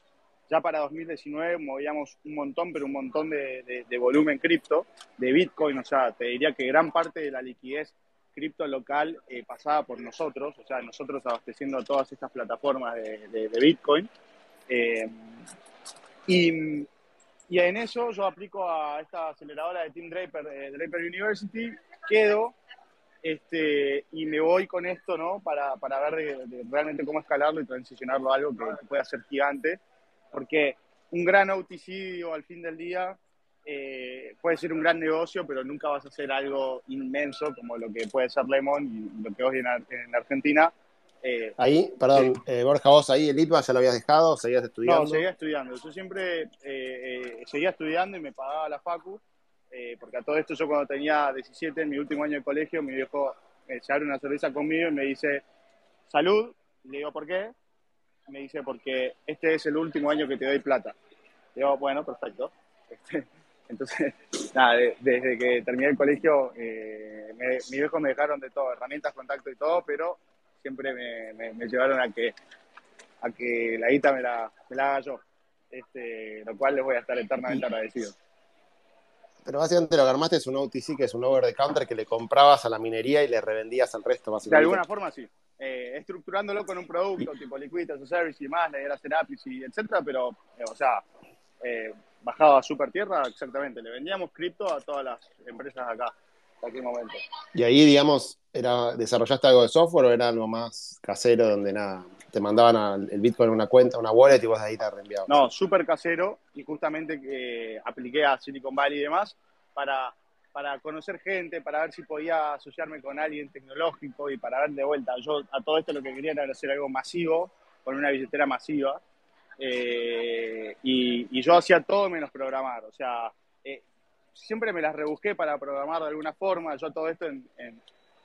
Speaker 2: ya para 2019 movíamos un montón, pero un montón de, volumen cripto, de Bitcoin, o sea, te diría que gran parte de la liquidez cripto local eh, pasada por nosotros, o sea, nosotros abasteciendo todas estas plataformas de Bitcoin. Eh, y, y, en eso yo aplico a esta aceleradora de Team Draper, eh, Draper University, quedo este, y me voy con esto, ¿no? Para, para ver de, realmente cómo escalarlo y transicionarlo a algo que, que pueda ser gigante, porque un gran OTC al fin del día eh, puede ser un gran negocio, pero nunca vas a hacer algo inmenso como lo que puede ser Lemon y lo que hoy en, en Argentina.
Speaker 3: Eh, ahí, perdón, sí. eh, Borja, vos ahí el ITBA ya lo habías dejado, seguías estudiando.
Speaker 2: No, seguía estudiando. Yo siempre eh, seguía estudiando y me pagaba la Facu, eh, porque a todo esto yo cuando tenía 17, en mi último año de colegio, mi viejo se abre una cerveza conmigo y me dice, salud, le digo, ¿por qué? Me dice, porque este es el último año que te doy plata. Le digo, bueno, perfecto. Este, entonces, nada, de, desde que terminé el colegio, eh, me, mis viejos me dejaron de todo, herramientas, contacto y todo, pero siempre me, me, me, llevaron a que, a que la guita me la, me la haga yo, este, lo cual les voy a estar eternamente agradecido.
Speaker 3: Pero básicamente lo que armaste es un OTC, que es un over the counter que le comprabas a la minería y le revendías al resto, básicamente.
Speaker 2: De alguna forma, sí. Eh, estructurándolo con un producto tipo Liquidity as a Service y más, le era hacer APIs y etcétera, pero, eh, o sea, eh, bajaba a super tierra, exactamente. Le vendíamos cripto a todas las empresas acá, en aquel momento.
Speaker 3: Y ahí, digamos, era ¿desarrollaste algo de software o era algo más casero donde nada, te mandaban al, el Bitcoin en una cuenta, una wallet y vos de ahí te reenviabas?
Speaker 2: No, súper casero y justamente que apliqué a Silicon Valley y demás para, para conocer gente, para ver si podía asociarme con alguien tecnológico y para ver de vuelta. Yo a todo esto lo que quería era hacer algo masivo, con una billetera masiva eh, y, y, yo hacía todo menos programar, o sea, siempre me las rebusqué para programar de alguna forma, yo todo esto en,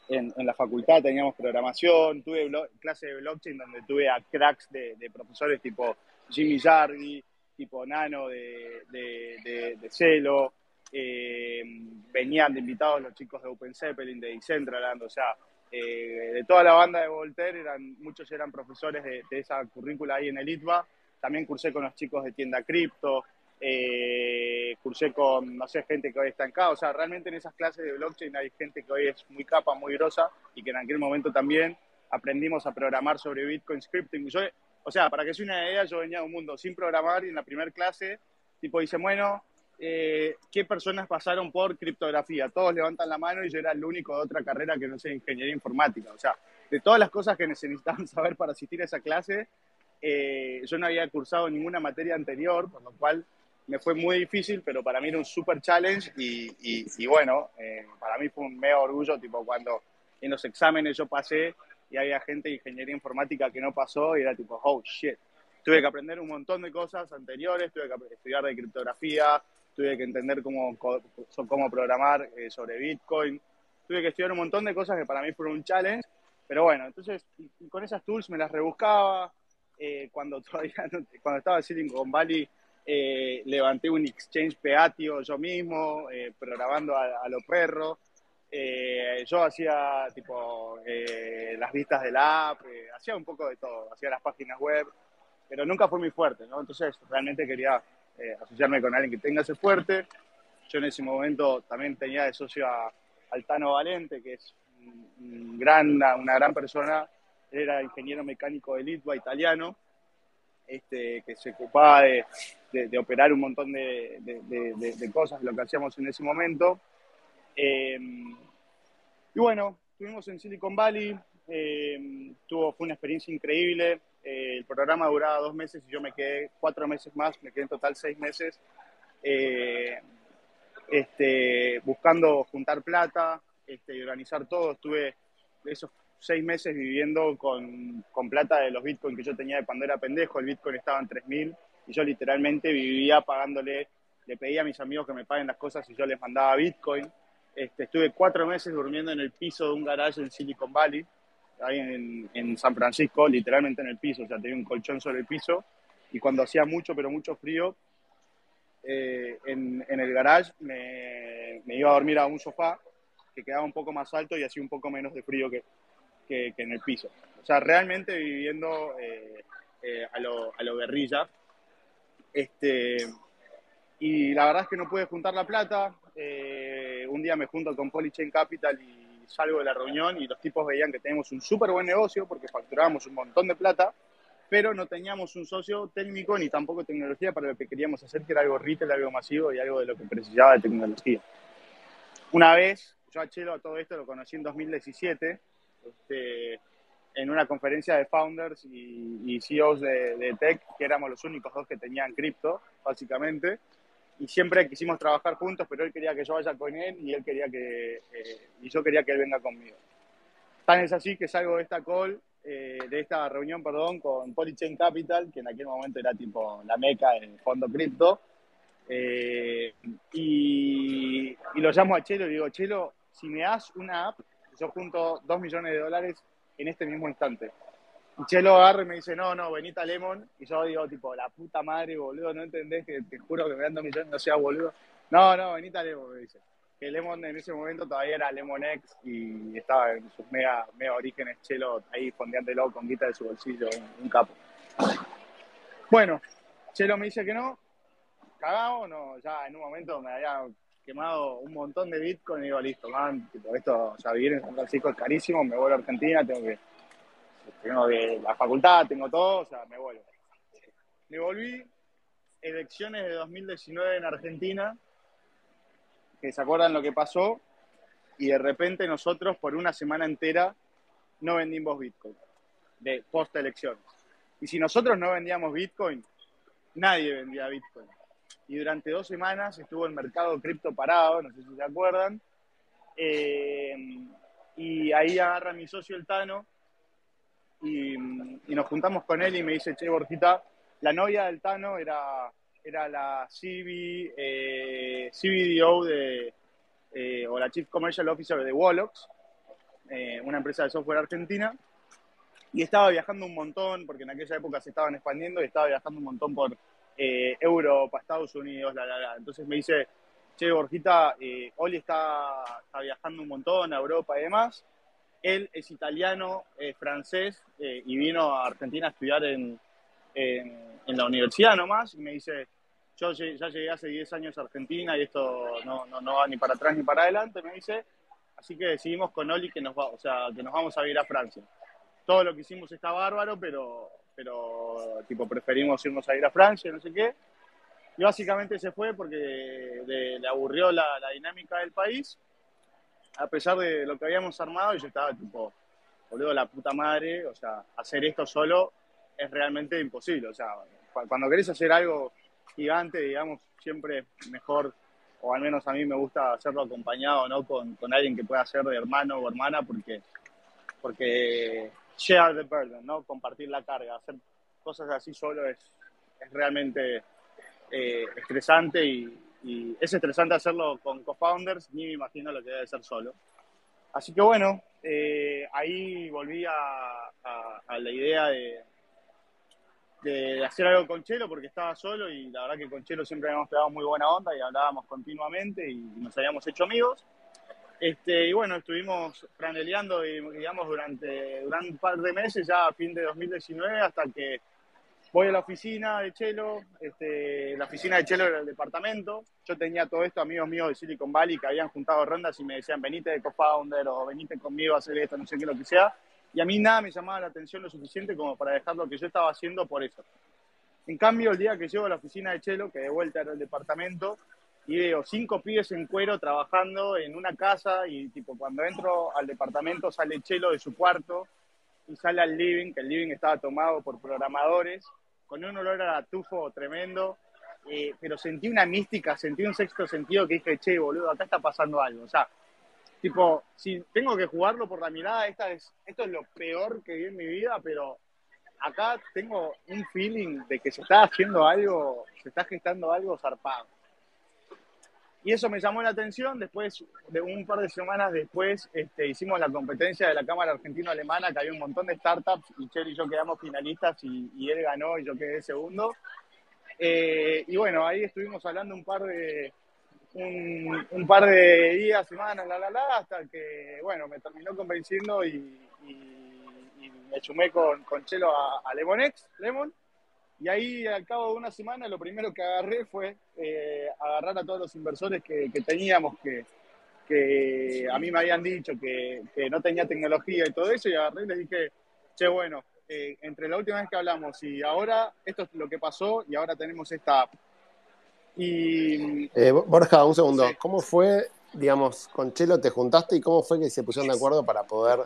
Speaker 2: en, la facultad teníamos programación, tuve clase de blockchain donde tuve a cracks de, profesores tipo Jimmy Jardi, tipo Nano de, de Celo, eh, venían de invitados los chicos de Open Zeppelin, de Decentraland, o sea, eh, de toda la banda de Voltaire, eran, muchos eran profesores de, de esa currícula ahí en el ITBA, también cursé con los chicos de tienda cripto, eh, cursé con, no sé, gente que hoy está en acá. O sea, realmente en esas clases de blockchain hay gente que hoy es muy capa, muy grosa y que en aquel momento también aprendimos a programar sobre Bitcoin scripting. Yo, o sea, para que sea una idea, yo venía de un mundo sin programar y en la primera clase, tipo, dice, bueno, eh, ¿qué personas pasaron por criptografía? Todos levantan la mano y yo era el único de otra carrera que no sé, ingeniería informática. O sea, de todas las cosas que necesitaban saber para asistir a esa clase, Eh, yo no había cursado ninguna materia anterior, por lo cual me fue muy difícil, pero para mí era un super challenge y, y, bueno, eh, para mí fue un mega orgullo, tipo cuando en los exámenes yo pasé y había gente de ingeniería informática que no pasó y era tipo, oh shit. Tuve que aprender un montón de cosas anteriores, tuve que estudiar de criptografía, tuve que entender cómo, cómo programar eh, sobre Bitcoin, tuve que estudiar un montón de cosas que para mí fueron un challenge, pero bueno, entonces con esas tools me las rebuscaba, eh, cuando todavía cuando estaba en Silicon Valley eh, levanté un exchange peatio yo mismo, eh, programando a, los perros. yo hacía tipo las vistas de la app, hacía un poco de todo, hacía las páginas web, pero nunca fue muy fuerte, ¿no? Entonces realmente quería asociarme con alguien que tenga ese fuerte. Yo en ese momento también tenía de socio a Altano Valente, que es un gran, una gran persona era ingeniero mecánico de Litva, italiano, este, que se ocupaba de, de, operar un montón de, de, cosas, lo que hacíamos en ese momento. Eh, y bueno, estuvimos en Silicon Valley, eh, tuvo, fue una experiencia increíble. Eh, el programa duraba dos meses y yo me quedé cuatro meses más, me quedé en total seis meses, este, buscando juntar plata este, y organizar todo. Estuve esos seis meses viviendo con, con plata de los bitcoins que yo tenía cuando era pendejo. El bitcoin estaba en 3.000 y yo literalmente vivía pagándole, le pedía a mis amigos que me paguen las cosas y yo les mandaba bitcoin. Este, estuve cuatro meses durmiendo en el piso de un garage en Silicon Valley, ahí en, en, San Francisco, literalmente en el piso, o sea, tenía un colchón sobre el piso. Y cuando hacía mucho, pero mucho frío, eh, en, en, el garage me, me, iba a dormir a un sofá que quedaba un poco más alto y hacía un poco menos de frío que, que, en el piso. O sea, realmente viviendo eh, eh, a, lo, a, lo, guerrilla. Este, y la verdad es que no pude juntar la plata. Eh, un día me junto con Polychain Capital y salgo de la reunión y los tipos veían que tenemos un súper buen negocio porque facturábamos un montón de plata, pero no teníamos un socio técnico ni tampoco tecnología para lo que queríamos hacer, que era algo retail, algo masivo y algo de lo que precisaba de tecnología. Una vez, yo a Chelo a todo esto lo conocí en 2017, este, en una conferencia de founders y, CEOs de, tech, que éramos los únicos dos que tenían cripto, básicamente. Y siempre quisimos trabajar juntos, pero él quería que yo vaya con él y él quería que, eh, y yo quería que él venga conmigo. Tan es así que salgo de esta call, eh, de esta reunión, perdón, con Polychain Capital, que en aquel momento era tipo la meca del fondo cripto. Eh, y, y, lo llamo a Chelo y digo, Chelo, si me das una app yo junto dos millones de dólares en este mismo instante. Y Chelo agarra y me dice, no, no, venita Lemon. Y yo digo, tipo, la puta madre, boludo, ¿no entendés que te juro que me dan dos millones, no sea boludo? No, no, venita Lemon, me dice. Que Lemon en ese momento todavía era Lemon X y estaba en sus mega, mega orígenes, Chelo ahí fondeándolo con guita de su bolsillo, un, capo. Bueno, Chelo me dice que no, cagado, no, ya en un momento me había quemado un montón de Bitcoin y digo, listo, man, esto, o sea, vivir en San Francisco es carísimo, me vuelvo a Argentina, tengo que, tengo que, la facultad, tengo todo, o sea, me vuelvo. Me volví, elecciones de 2019 en Argentina, que se acuerdan lo que pasó, y de repente nosotros por una semana entera no vendimos Bitcoin, de post elecciones. Y si nosotros no vendíamos Bitcoin, nadie vendía Bitcoin y durante dos semanas estuvo el mercado cripto parado, no sé si se acuerdan. Eh, y ahí agarra mi socio el Tano y, nos juntamos con él y me dice, che, Borjita, la novia del Tano era, era la CB, eh, CBDO de, eh, o la Chief Commercial Officer de Wallox, una empresa de software argentina. Y estaba viajando un montón, porque en aquella época se estaban expandiendo y estaba viajando un montón por, eh, Europa, Estados Unidos, la, la, la. Entonces me dice, che, Borjita, eh, Oli está, viajando un montón a Europa y demás. Él es italiano, francés y vino a Argentina a estudiar en, en, la universidad nomás. Y me dice, yo ya llegué hace 10 años a Argentina y esto no, no, no, va ni para atrás ni para adelante, me dice. Así que decidimos con Oli que nos, va, o sea, que nos vamos a ir a Francia. Todo lo que hicimos está bárbaro, pero pero tipo preferimos irnos a ir a Francia, no sé qué. Y básicamente se fue porque le aburrió la, dinámica del país, a pesar de lo que habíamos armado, y yo estaba tipo, boludo, la puta madre, o sea, hacer esto solo es realmente imposible. O sea, cuando querés hacer algo gigante, digamos, siempre mejor, o al menos a mí me gusta hacerlo acompañado, ¿no? Con, alguien que pueda ser de hermano o hermana, porque, porque share the burden, ¿no? Compartir la carga, hacer cosas así solo es, realmente eh, estresante y, es estresante hacerlo con co-founders, ni me imagino lo que debe ser solo. Así que bueno, eh, ahí volví a, a, la idea de, de, hacer algo con Chelo porque estaba solo y la verdad que con Chelo siempre habíamos pegado muy buena onda y hablábamos continuamente y nos habíamos hecho amigos. Este, y bueno, estuvimos franeleando, digamos, durante, durante un par de meses, ya a fin de 2019, hasta que voy a la oficina de Chelo, este, la oficina de Chelo era el departamento, yo tenía todo esto, amigos míos de Silicon Valley que habían juntado rondas y me decían, venite de co-founder o venite conmigo a hacer esto, no sé qué, lo que sea, y a mí nada me llamaba la atención lo suficiente como para dejar lo que yo estaba haciendo por eso. En cambio, el día que llego a la oficina de Chelo, que de vuelta era el departamento, y veo cinco pibes en cuero trabajando en una casa y tipo cuando entro al departamento sale Chelo de su cuarto y sale al living, que el living estaba tomado por programadores, con un olor a tufo tremendo, eh, pero sentí una mística, sentí un sexto sentido que dije, che, boludo, acá está pasando algo. O sea, tipo, si tengo que jugarlo por la mirada, esta es, esto es lo peor que vi en mi vida, pero acá tengo un feeling de que se está haciendo algo, se está gestando algo zarpado. Y eso me llamó la atención. Después, de un par de semanas después, este, hicimos la competencia de la Cámara Argentino-Alemana, que había un montón de startups, y Cher y yo quedamos finalistas, y, él ganó y yo quedé segundo. Eh, y bueno, ahí estuvimos hablando un par de, un, par de días, semanas, la, la, la, hasta que, bueno, me terminó convenciendo y, me chumé con, con Chelo a, a Lemonex, Lemon. Y ahí, al cabo de una semana, lo primero que agarré fue eh, agarrar a todos los inversores que, teníamos, que, que, a mí me habían dicho que, no tenía tecnología y todo eso, y agarré y les dije, che, bueno, eh, entre la última vez que hablamos y ahora, esto es lo que pasó y ahora tenemos esta app.
Speaker 3: Y... Eh, Borja, un segundo, ¿cómo fue, digamos, con Chelo te juntaste y cómo fue que se pusieron de acuerdo para poder,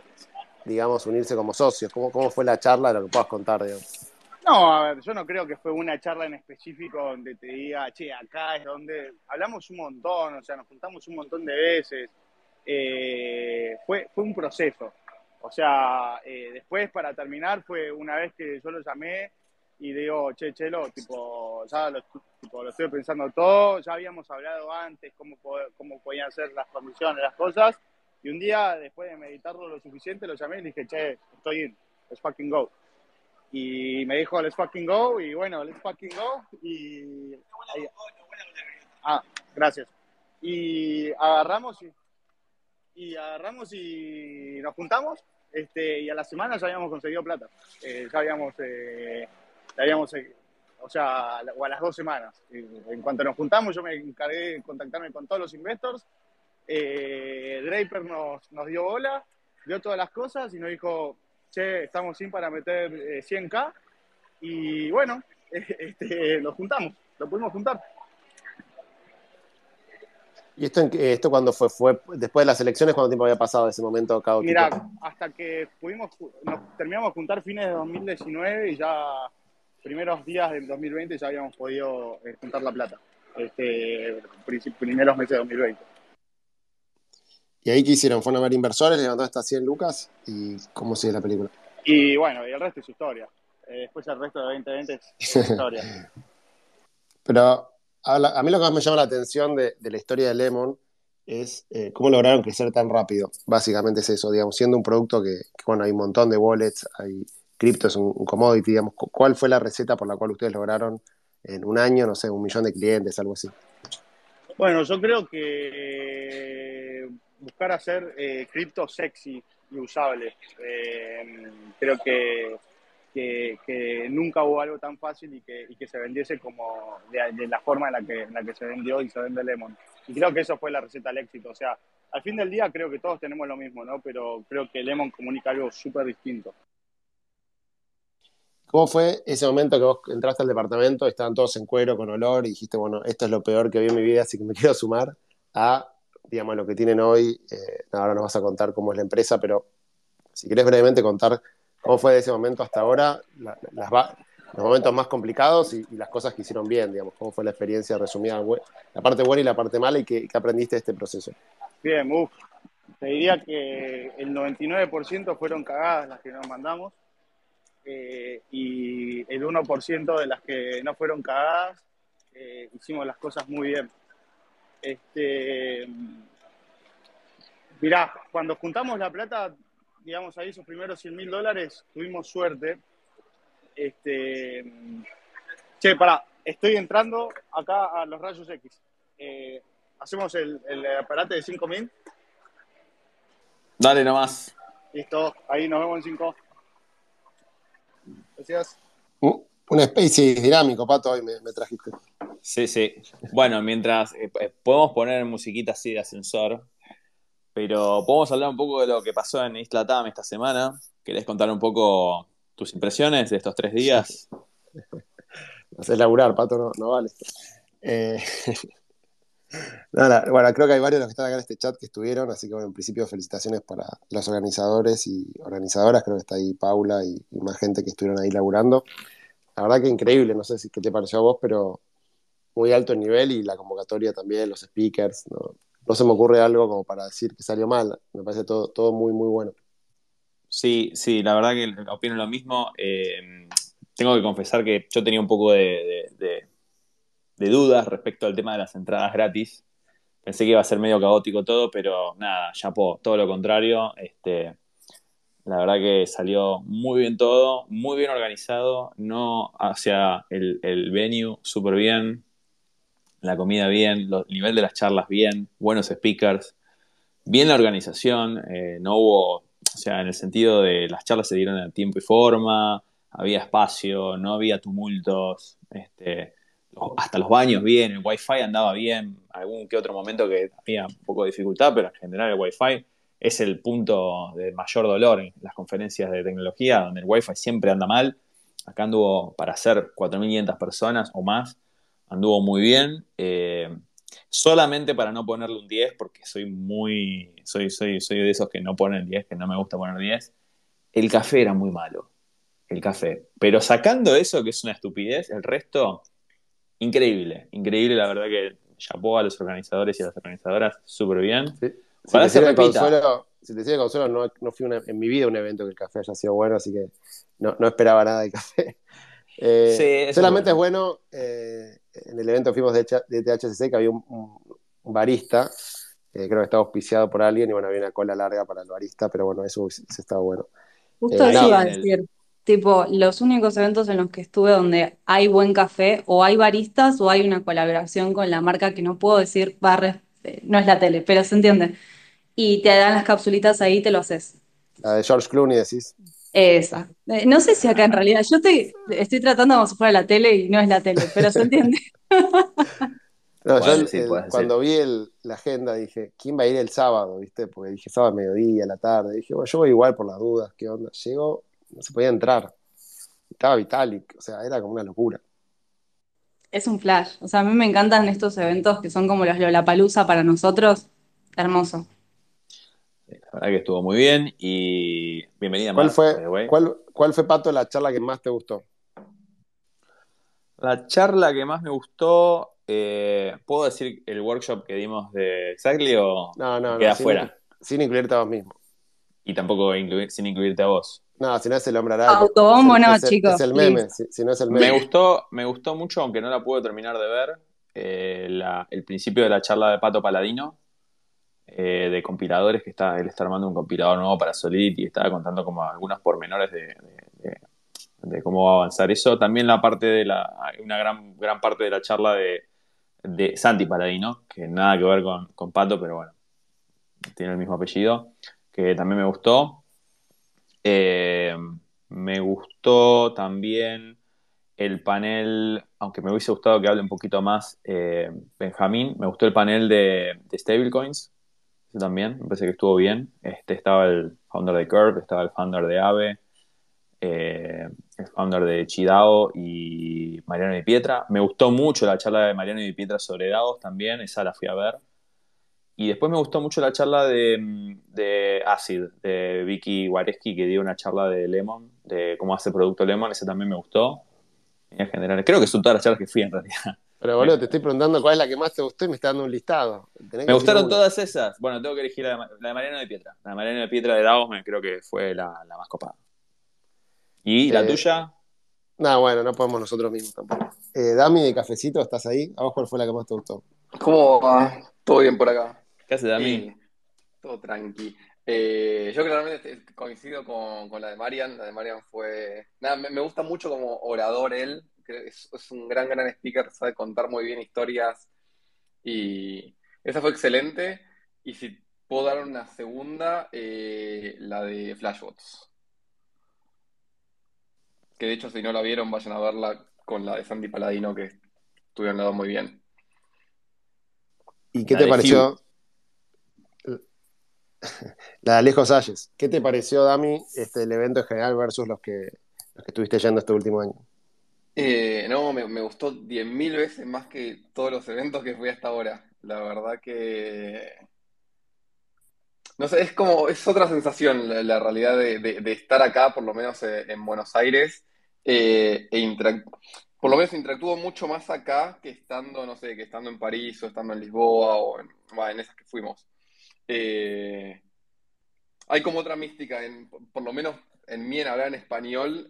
Speaker 3: digamos, unirse como socios? ¿Cómo, cómo fue la charla, lo que puedas contar, digamos?
Speaker 2: No, a ver, yo no creo que fue una charla en específico donde te diga, che, acá es donde hablamos un montón, o sea, nos juntamos un montón de veces. Eh, fue, fue un proceso. O sea, eh, después para terminar fue una vez que yo lo llamé y digo, che, chelo, tipo, ya lo, tipo, lo estoy pensando todo, ya habíamos hablado antes cómo, cómo podían ser las condiciones, las cosas, y un día, después de meditarlo lo suficiente, lo llamé y dije, che, estoy in, let's fucking go. Y me dijo, let's fucking go. Y bueno, let's fucking go. Y. Ah, gracias. Y agarramos y, agarramos y nos juntamos. Este, y a la semana ya habíamos conseguido plata. Eh, ya habíamos, eh, habíamos eh, o sea, a las dos semanas. En cuanto nos juntamos, yo me encargué de contactarme con todos los investors. Draper nos, nos dio bola, dio todas las cosas y nos dijo, che, estamos sin para meter 100k. Eh, y bueno, este, lo juntamos, lo pudimos juntar.
Speaker 3: ¿Y esto, esto cuándo fue? ¿Fue después de las elecciones? ¿Cuánto tiempo había pasado ese momento caótico?
Speaker 2: Mira, hasta que pudimos, nos terminamos de juntar fines de 2019 y ya primeros días del 2020 ya habíamos podido eh, juntar la plata. Este, primeros meses de 2020.
Speaker 3: ¿Y ahí qué hicieron? ¿Fueron a ver inversores, levantó hasta 100 lucas? ¿Y cómo sigue la película?
Speaker 2: Y bueno, y el resto es historia. Eh, después el resto de 2020 es historia.
Speaker 3: Pero a, mí lo que más me llama la atención de, la historia de Lemon es eh, cómo lograron crecer tan rápido. Básicamente es eso, digamos, siendo un producto que, bueno, hay un montón de wallets, hay cripto, es un, commodity, digamos. ¿Cuál fue la receta por la cual ustedes lograron en un año, no sé, un millón de clientes, algo así?
Speaker 2: Bueno, yo creo que buscar hacer eh, cripto sexy y usable. Eh, creo que, que, nunca hubo algo tan fácil y que, que se vendiese como de, la forma en la, que, en la que se vendió y se vende Lemon. Y creo que eso fue la receta al éxito. O sea, al fin del día creo que todos tenemos lo mismo, ¿no? Pero creo que Lemon comunica algo súper distinto.
Speaker 3: ¿Cómo fue ese momento que vos entraste al departamento, estaban todos en cuero, con olor, y dijiste, bueno, esto es lo peor que vi en mi vida, así que me quiero sumar a digamos, lo que tienen hoy. Eh, ahora nos vas a contar cómo es la empresa, pero si querés brevemente contar ¿Cómo fue de ese momento hasta ahora? los momentos más complicados y, las cosas que hicieron bien, digamos. ¿Cómo fue la experiencia resumida? La parte buena y la parte mala y qué, aprendiste de este proceso.
Speaker 2: Bien, uff. Te diría que el 99% fueron cagadas las que nos mandamos eh, y el 1% de las que no fueron cagadas eh, hicimos las cosas muy bien. Este, mirá, cuando juntamos la plata, digamos ahí esos primeros 100 mil dólares, tuvimos suerte. Este, che, pará, estoy entrando acá a los rayos X. Eh, ¿Hacemos el, el aparato de 5 mil?
Speaker 1: Dale nomás.
Speaker 2: Listo, ahí nos vemos en 5. Gracias.
Speaker 3: Un space dinámico, Pato, hoy me, trajiste.
Speaker 1: Sí, sí. Bueno, mientras eh, eh, podemos poner musiquita así de ascensor, pero podemos hablar un poco de lo que pasó en Isla Tam esta semana. ¿Querés contar un poco tus impresiones de estos tres días?
Speaker 3: No sé laburar, Pato, no, vale. Eh, bueno, creo que hay varios de los que están acá en este chat que estuvieron, así que bueno, en principio felicitaciones para los organizadores y organizadoras, creo que está ahí Paula y más gente que estuvieron ahí laburando la verdad que increíble, no sé si qué te pareció a vos, pero muy alto el nivel y la convocatoria también, los speakers, no, se me ocurre algo como para decir que salió mal, me parece todo, todo muy, muy bueno.
Speaker 1: Sí, sí, la verdad que opino lo mismo. Eh, tengo que confesar que yo tenía un poco de, dudas respecto al tema de las entradas gratis. Pensé que iba a ser medio caótico todo, pero nada, ya todo lo contrario. Este, la verdad que salió muy bien todo, muy bien organizado, no hacia el, el venue súper bien, la comida bien, el nivel de las charlas bien, buenos speakers, bien la organización, eh, no hubo, o sea, en el sentido de las charlas se dieron en tiempo y forma, había espacio, no había tumultos, este, hasta los baños bien, el wifi andaba bien, algún que otro momento que había un poco de dificultad, pero en general el wifi es el punto de mayor dolor en las conferencias de tecnología, donde el Wi-Fi siempre anda mal. Acá anduvo para hacer 4.500 personas o más, anduvo muy bien. Eh, solamente para no ponerle un 10, porque soy muy, soy, soy, soy de esos que no ponen 10, que no me gusta poner 10. El café era muy malo, el café. Pero sacando eso, que es una estupidez, el resto, increíble, increíble, la verdad que llamó a los organizadores y a las organizadoras súper bien.
Speaker 3: Si te, sirve consuelo, si te consuelo, no, no fui en mi vida un evento que el café haya sido bueno, así que no, no esperaba nada de café. Eh, solamente es bueno, eh, en el evento fuimos de, de THCC que había un, barista, eh, creo que estaba auspiciado por alguien y bueno, había una cola larga para el barista, pero bueno, eso, eso estaba bueno.
Speaker 4: Justo eso iba a decir, tipo, los únicos eventos en los que estuve donde hay buen café, o hay baristas, o hay una colaboración con la marca que no puedo decir, barres, no es la tele, pero se entiende y te dan las capsulitas ahí y te lo haces.
Speaker 3: La de George Clooney decís.
Speaker 4: Esa. Eh, no sé si acá en realidad, yo estoy, estoy tratando como si fuera la tele y no es la tele, pero se entiende.
Speaker 3: cuando vi la agenda dije, ¿quién va a ir el sábado? ¿Viste? Porque dije, sábado mediodía, la tarde. Dije, bueno, yo voy igual por las dudas, ¿qué onda? Llego, no se podía entrar. Estaba Vitalik, o sea, era como una locura.
Speaker 4: Es un flash. O sea, a mí me encantan estos eventos que son como los Lollapalooza para nosotros. Hermoso.
Speaker 1: La verdad que estuvo muy bien y bienvenida
Speaker 3: ¿Cuál fue, ¿cuál, ¿Cuál fue, Pato, la charla que más te gustó?
Speaker 1: La charla que más me gustó, eh, ¿puedo decir el workshop que dimos de Exactly o
Speaker 3: no, no, queda
Speaker 1: fuera?
Speaker 3: Sin, incluirte a vos mismo.
Speaker 1: Y tampoco sin incluirte a vos.
Speaker 3: No, si no es el hombre araña.
Speaker 4: Autobombo no, chicos.
Speaker 3: Es el meme, si, no es el meme.
Speaker 1: Me gustó, me gustó mucho, aunque no la pude terminar de ver, eh, el principio de la charla de Pato Paladino, eh, de compiladores que está, él está armando un compilador nuevo para Solidity y estaba contando como algunos pormenores de, cómo va a avanzar eso. También la parte de la, una gran, gran parte de la charla de, de Santi Paladino, que nada que ver con, con Pato, pero bueno, tiene el mismo apellido, que también me gustó. Eh, me gustó también el panel, aunque me hubiese gustado que hable un poquito más eh, Benjamín, me gustó el panel de, de stablecoins, también, me parece que estuvo bien. Este, estaba el founder de Curve, estaba el founder de Ave, eh, el founder de Chidao y Mariano Di Pietra. Me gustó mucho la charla de Mariano Di Pietra sobre DAOs también, esa la fui a ver. y después me gustó mucho la charla de, de Acid, de Vicky Wareski, que dio una charla de Lemon, de cómo hace producto Lemon, ese también me gustó. En general, creo que son todas las charlas que fui en realidad.
Speaker 3: Pero boludo, te estoy preguntando cuál es la que más te gustó y me está dando un listado.
Speaker 1: me gustaron todas esas. Bueno, tengo que elegir la de, Mariano de Pietra. La de Mariano de Pietra de Davos me creo que fue la, más copada. ¿Y la eh, tuya?
Speaker 3: No, bueno, no podemos nosotros mismos tampoco. Eh, Dami de Cafecito, ¿estás ahí? ¿A vos cuál fue la que más te gustó?
Speaker 5: ¿Cómo va? Todo bien por acá.
Speaker 1: ¿Qué hace Dami?
Speaker 5: todo tranqui. Eh, yo claramente coincido con, la de Marian. La de Marian fue. Nada, me, gusta mucho como orador él. Es, es, un gran, gran speaker, sabe contar muy bien historias. Y esa fue excelente. Y si puedo dar una segunda, eh, la de Flashbots. Que de hecho, si no la vieron, vayan a verla con la de Sandy Paladino, que estuvieron lado muy bien.
Speaker 3: ¿Y qué te pareció? La de Alejo Salles. ¿Qué te pareció, Dami, este, el evento en general versus los que, los que estuviste yendo este último año?
Speaker 5: Eh, no, me, gustó 10.000 veces más que todos los eventos que fui hasta ahora. La verdad que... No sé, es como, es otra sensación la, realidad de, estar acá, por lo menos eh, en Buenos Aires, eh, e por lo menos interactúo mucho más acá que estando, no sé, que estando en París o estando en Lisboa o en, en esas que fuimos. Hay como otra mística, en, por lo menos en mí en hablar en español,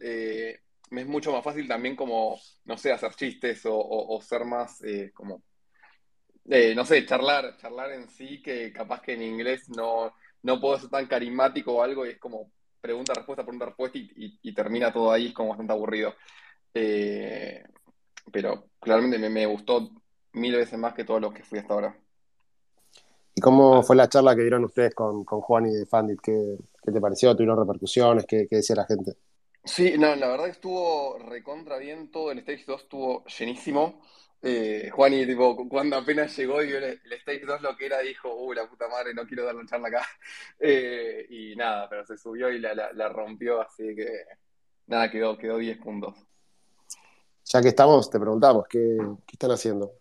Speaker 5: me es mucho más fácil también como, no sé, hacer chistes o, ser más eh, como, no sé, charlar, charlar en sí, que capaz que en inglés no, no puedo ser tan carismático o algo y es como pregunta, respuesta, pregunta, respuesta y, termina todo ahí, es como bastante aburrido. pero claramente me, gustó mil veces más que todos los que fui hasta ahora.
Speaker 3: ¿Y cómo fue la charla que dieron ustedes con, Juan y de Fandit? ¿Qué, te pareció? ¿Tuvieron repercusiones? ¿Qué, decía la gente?
Speaker 5: Sí, no, la verdad que estuvo recontra bien, todo el Stage 2 estuvo llenísimo. Eh, Juan y tipo, cuando apenas llegó y vio el, Stage 2 lo que era, dijo, uh, la puta madre, no quiero dar la charla acá. Eh, y nada, pero se subió y la, rompió, así que nada, quedó, quedó 10 puntos.
Speaker 3: Ya que estamos, te preguntamos, ¿qué, están haciendo?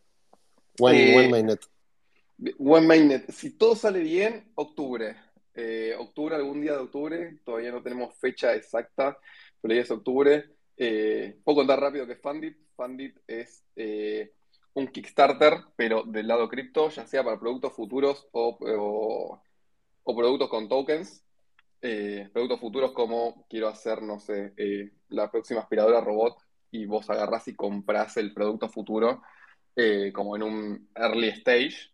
Speaker 3: Buen, eh, buen mainnet.
Speaker 5: One Mainnet, si todo sale bien, octubre. Eh, octubre, algún día de octubre, todavía no tenemos fecha exacta, pero ya es octubre. Eh, puedo contar rápido que Fundit. Fundit es eh, un Kickstarter, pero del lado cripto, ya sea para productos futuros o, productos con tokens. productos futuros como quiero hacer, no sé, la próxima aspiradora robot y vos agarrás y compras el producto futuro como en un early stage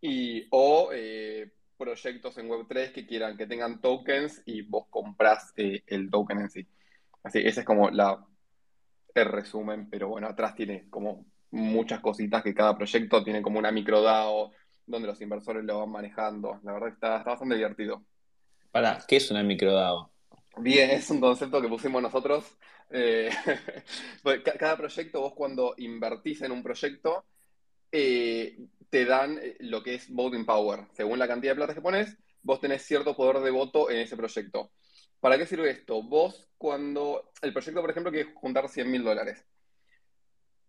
Speaker 5: y, o eh, proyectos en Web3 que quieran que tengan tokens y vos compras eh, el token en sí. Así, ese es como la, el resumen, pero bueno, atrás tiene como muchas cositas que cada proyecto tiene como una micro DAO donde los inversores lo van manejando. La verdad que está, está bastante divertido.
Speaker 1: Para, ¿qué es una micro DAO?
Speaker 5: Bien, es un concepto que pusimos nosotros. Eh, pues, cada proyecto, vos cuando invertís en un proyecto, eh, te dan eh, lo que es voting power. Según la cantidad de plata que pones, vos tenés cierto poder de voto en ese proyecto. ¿Para qué sirve esto? Vos cuando el proyecto, por ejemplo, quiere juntar 100 mil dólares.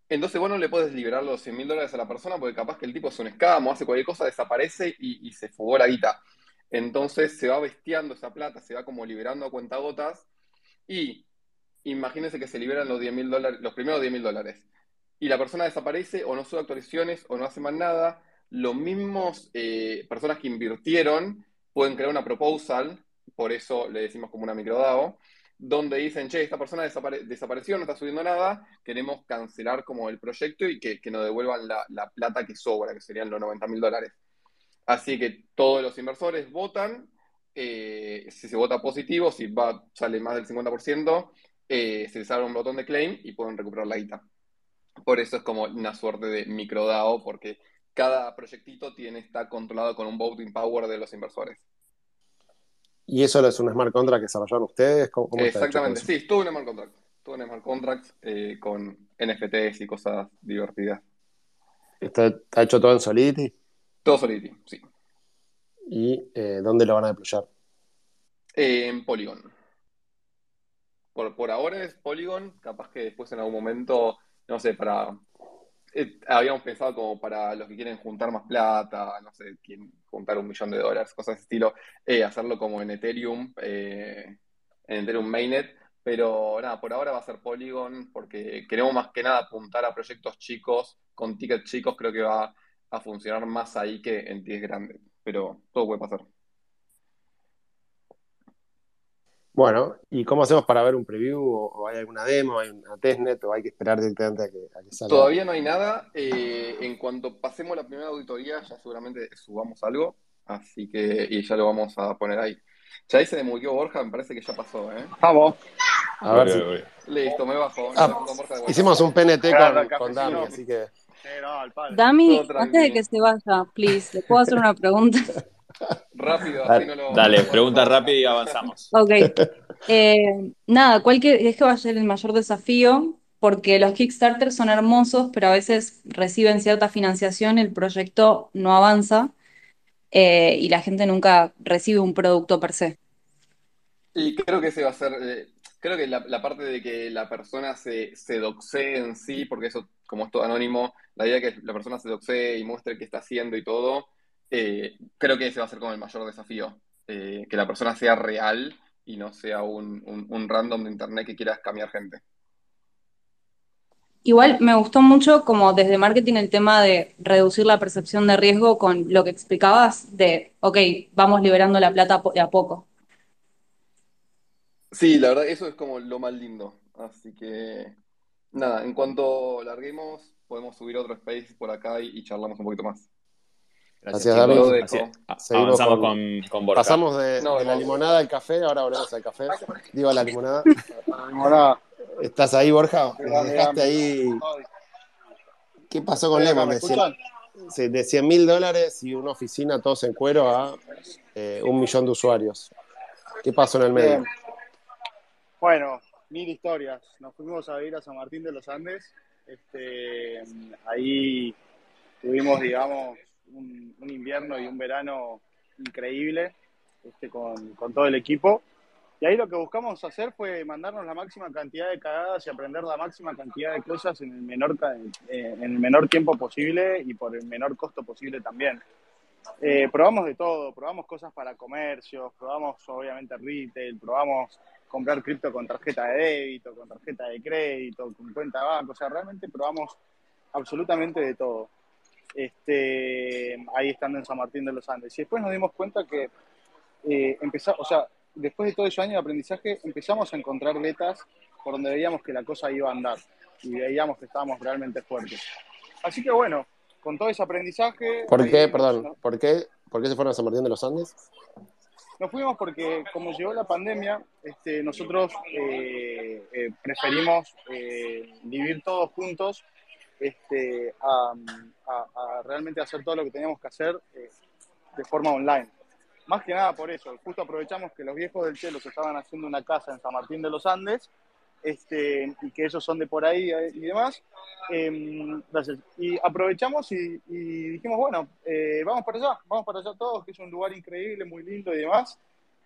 Speaker 5: Entonces vos no le puedes liberar los 100 mil dólares a la persona porque capaz que el tipo es un escamo, hace cualquier cosa, desaparece y, se fugó la guita. Entonces se va bestiando esa plata, se va como liberando a cuentagotas y imagínense que se liberan los 10 mil dólares, los primeros 10 mil dólares y la persona desaparece o no sube actualizaciones o no hace más nada, los mismos eh, personas que invirtieron pueden crear una proposal, por eso le decimos como una microdao, donde dicen, che, esta persona desapareció, no está subiendo nada, queremos cancelar como el proyecto y que, nos devuelvan la, plata que sobra, que serían los 90 mil dólares. Así que todos los inversores votan, eh, si se vota positivo, si sale más del 50%, eh, se les abre un botón de claim y pueden recuperar la guita. Por eso es como una suerte de microdao, porque cada proyectito tiene, está controlado con un voting power de los inversores.
Speaker 3: ¿Y eso es un smart contract que desarrollaron ustedes?
Speaker 5: Exactamente, sí, estuvo en smart contract. Estuvo en smart contract eh, con NFTs y cosas divertidas.
Speaker 3: ¿Está, hecho todo en Solidity?
Speaker 5: Todo Solidity, sí.
Speaker 3: ¿Y eh, dónde lo van a deployar?
Speaker 5: en Polygon. Por, por ahora es Polygon, capaz que después en algún momento no sé, para eh, habíamos pensado como para los que quieren juntar más plata, no sé, quieren juntar un millón de dólares, cosas de estilo, eh, hacerlo como en Ethereum, en Ethereum Mainnet, pero nada, por ahora va a ser Polygon porque queremos más que nada apuntar a proyectos chicos, con tickets chicos, creo que va a funcionar más ahí que en 10 grandes, pero todo puede pasar.
Speaker 3: Bueno, ¿y cómo hacemos para ver un preview? ¿O, hay alguna demo, hay una testnet o hay que esperar directamente a que, salga?
Speaker 5: Todavía no hay nada. Eh, en cuanto pasemos la primera auditoría, ya seguramente subamos algo, así que y ya lo vamos a poner ahí. Ya ahí se demulqueó Borja, me parece que ya pasó, ¿eh?
Speaker 2: Vamos.
Speaker 3: A ver si...
Speaker 5: Listo, me bajo.
Speaker 3: Ah, hicimos un PNT con, Dami, así que...
Speaker 4: Dami, antes de que se vaya, please, ¿le puedo hacer una pregunta?
Speaker 5: Rápido, así no lo.
Speaker 1: Dale, pregunta rápida y avanzamos.
Speaker 4: Ok. Eh, nada, ¿cuál que, es que va a ser el mayor desafío? Porque los Kickstarter son hermosos, pero a veces reciben cierta financiación, el proyecto no avanza eh, y la gente nunca recibe un producto per se.
Speaker 5: Y creo que ese va a ser, eh, creo que la, parte de que la persona se, se doxee en sí, porque eso, como es todo anónimo, la idea de que la persona se doxee y muestre qué está haciendo y todo, eh, creo que ese va a ser como el mayor desafío, eh, que la persona sea real y no sea un, random de internet que quiera cambiar gente.
Speaker 4: Igual me gustó mucho como desde marketing el tema de reducir la percepción de riesgo con lo que explicabas de, ok, vamos liberando la plata de a poco.
Speaker 5: Sí, la verdad, eso es como lo más lindo. Así que, nada, en cuanto larguemos, podemos subir otro space por acá y charlamos un poquito más.
Speaker 3: Gracias, David.
Speaker 1: avanzamos con, con Borja.
Speaker 3: Pasamos de, la limonada al café, ahora volvemos al café. Digo a la limonada. ¿Estás ahí, Borja? dejaste ahí. ¿Qué pasó con Lemon? De, de 100 mil dólares y una oficina todos en cuero a eh, un millón de usuarios. ¿Qué pasó en el medio?
Speaker 2: Bueno, mil historias. Nos fuimos a ir a San Martín de los Andes. Este, ahí tuvimos, digamos, un, invierno y un verano increíble este, con, todo el equipo. Y ahí lo que buscamos hacer fue mandarnos la máxima cantidad de cagadas y aprender la máxima cantidad de cosas en el menor, eh, en el menor tiempo posible y por el menor costo posible también. Eh, probamos de todo, probamos cosas para comercios, probamos obviamente retail, probamos comprar cripto con tarjeta de débito, con tarjeta de crédito, con cuenta de banco, o sea, realmente probamos absolutamente de todo este, ahí estando en San Martín de los Andes. Y después nos dimos cuenta que eh, empezamos, o sea, después de todo ese año de aprendizaje, empezamos a encontrar metas por donde veíamos que la cosa iba a andar y veíamos que estábamos realmente fuertes. Así que bueno, con todo ese aprendizaje...
Speaker 3: ¿Por qué, perdón, ¿por qué, ¿por qué se fueron a San Martín de los Andes?
Speaker 2: Nos fuimos porque como llegó la pandemia, este, nosotros eh, eh, preferimos vivir todos juntos este, a, realmente hacer todo lo que teníamos que hacer eh, de forma online. Más que nada por eso, justo aprovechamos que los viejos del cielo se estaban haciendo una casa en San Martín de los Andes este, y que ellos son de por ahí eh, y demás. Em. Y aprovechamos y, dijimos, bueno, eh, vamos para allá, vamos para allá todos, que es un lugar increíble, muy lindo y demás.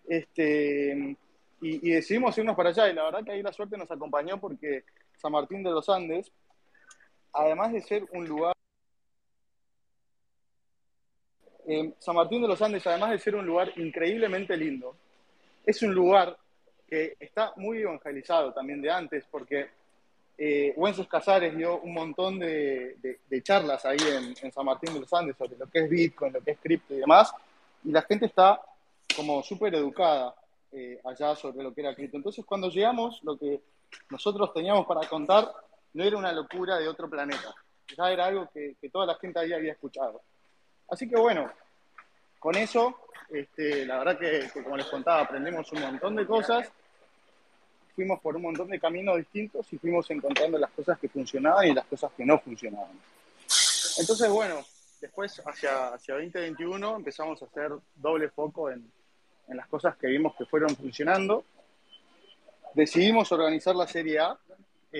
Speaker 2: Este, y decidimos irnos para allá y la verdad que ahí la suerte nos acompañó porque San Martín de los Andes además de ser un lugar... Eh, San Martín de los Andes, además de ser un lugar increíblemente lindo, es un lugar que está muy evangelizado también de antes, porque eh, Wences Casares dio un montón de, charlas ahí en, San Martín de los Andes sobre lo que es Bitcoin, lo que es cripto y demás, y la gente está como súper educada eh, allá sobre lo que era cripto. Entonces, cuando llegamos, lo que nosotros teníamos para contar no era una locura de otro planeta, ya era algo que, toda la gente ahí había escuchado. Así que bueno, con eso, este, la verdad que, como les contaba, aprendimos un montón de cosas, fuimos por un montón de caminos distintos y fuimos encontrando las cosas que funcionaban y las cosas que no funcionaban. Entonces, bueno, después hacia, hacia 2021 empezamos a hacer doble foco en, en las cosas que vimos que fueron funcionando. Decidimos organizar la Serie A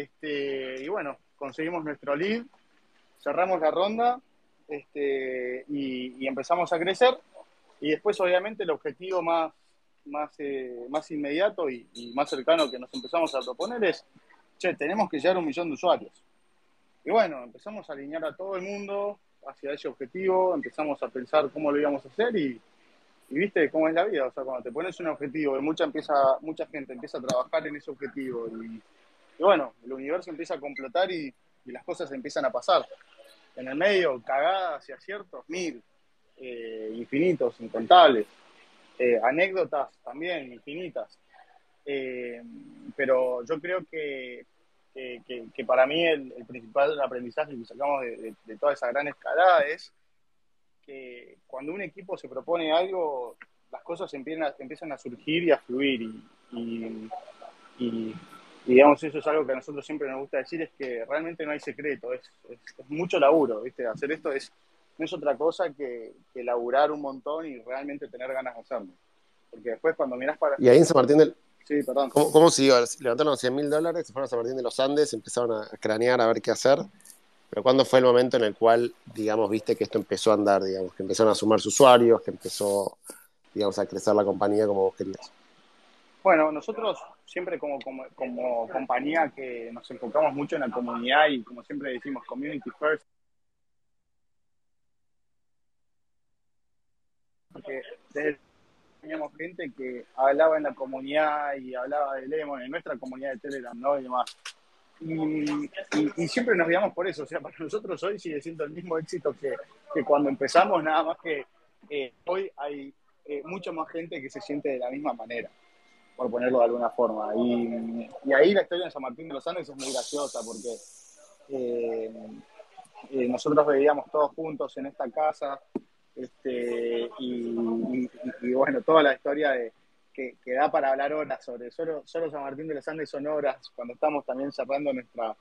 Speaker 2: este, y bueno, conseguimos nuestro lead, cerramos la ronda este, y, empezamos a crecer. Y después, obviamente, el objetivo más, más, eh, más inmediato y, más cercano que nos empezamos a proponer es, che, tenemos que llegar a un millón de usuarios. y bueno, empezamos a alinear a todo el mundo hacia ese objetivo, empezamos a pensar cómo lo íbamos a hacer y, viste cómo es la vida, o sea, cuando te pones un objetivo y mucha, empieza, mucha gente empieza a trabajar en ese objetivo y, bueno, el universo empieza a completar y, las cosas empiezan a pasar. En el medio, cagadas y aciertos, mil, eh, infinitos, incontables. Eh, anécdotas también infinitas. Eh, pero yo creo que, que, para mí el, principal aprendizaje que sacamos de, toda esa gran escalada es que cuando un equipo se propone algo, las cosas empiezan a, empiezan a surgir y a fluir. Y, y, digamos, eso es algo que a nosotros siempre nos gusta decir, es que realmente no hay secreto, es, es, mucho laburo, ¿viste? Hacer esto es, no es otra cosa que, que laburar un montón y realmente tener ganas de hacerlo. Porque después cuando miras para...
Speaker 3: Y ahí en San Martín del, Sí, perdón. ¿Cómo, cómo siguió? Levantaron 100 mil dólares, se fueron a San Martín de los Andes, empezaron a cranear a ver qué hacer. Pero ¿cuándo fue el momento en el cual, digamos, viste que esto empezó a andar, digamos, que empezaron a sumarse usuarios, que empezó, digamos, a crecer la compañía como vos querías?
Speaker 2: Bueno, nosotros siempre como, como, como compañía que nos enfocamos mucho en la comunidad y como siempre decimos, community first, porque teníamos gente que hablaba en la comunidad y hablaba de Lemon, en nuestra comunidad de Telegram, ¿no? Y demás. Y, siempre nos guiamos por eso, o sea, para nosotros hoy sigue siendo el mismo éxito que, que cuando empezamos, nada más que eh, hoy hay eh, mucha más gente que se siente de la misma manera, por ponerlo de alguna forma. Y, ahí la historia de San Martín de los Andes es muy graciosa porque eh, nosotros veíamos todos juntos en esta casa, este, y, bueno, toda la historia que, da para hablar horas sobre solo, solo San Martín de los Andes son horas, cuando estamos también cerrando nuestra,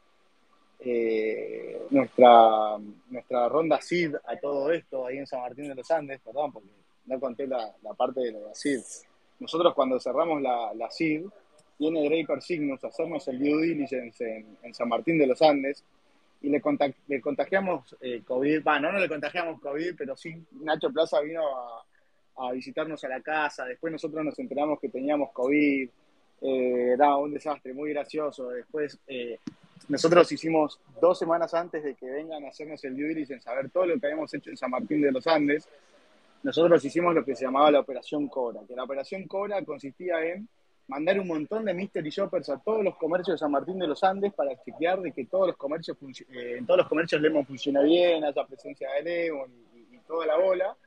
Speaker 2: eh, nuestra, nuestra ronda SID a todo esto ahí en San Martín de los Andes, perdón, porque no conté la, parte de la SID. Nosotros cuando cerramos la, SID, viene Draper Signus a hacernos el due diligence en, San Martín de los Andes, y le, contagiamos eh, COVID, bueno, no le contagiamos COVID, pero sí Nacho Plaza vino a, visitarnos a la casa, después nosotros nos enteramos que teníamos COVID, eh, era un desastre, muy gracioso, después eh, nosotros hicimos dos semanas antes de que vengan a hacernos el due diligence, saber todo lo que habíamos hecho en San Martín de los Andes, nosotros hicimos lo que se llamaba la Operación Cobra, que la Operación Cobra consistía en mandar un montón de mystery shoppers a todos los comercios de San Martín de los Andes para chequear de que todos los comercios eh, en todos los comercios Lemon funciona bien, haya presencia de Lemon y, toda la bola.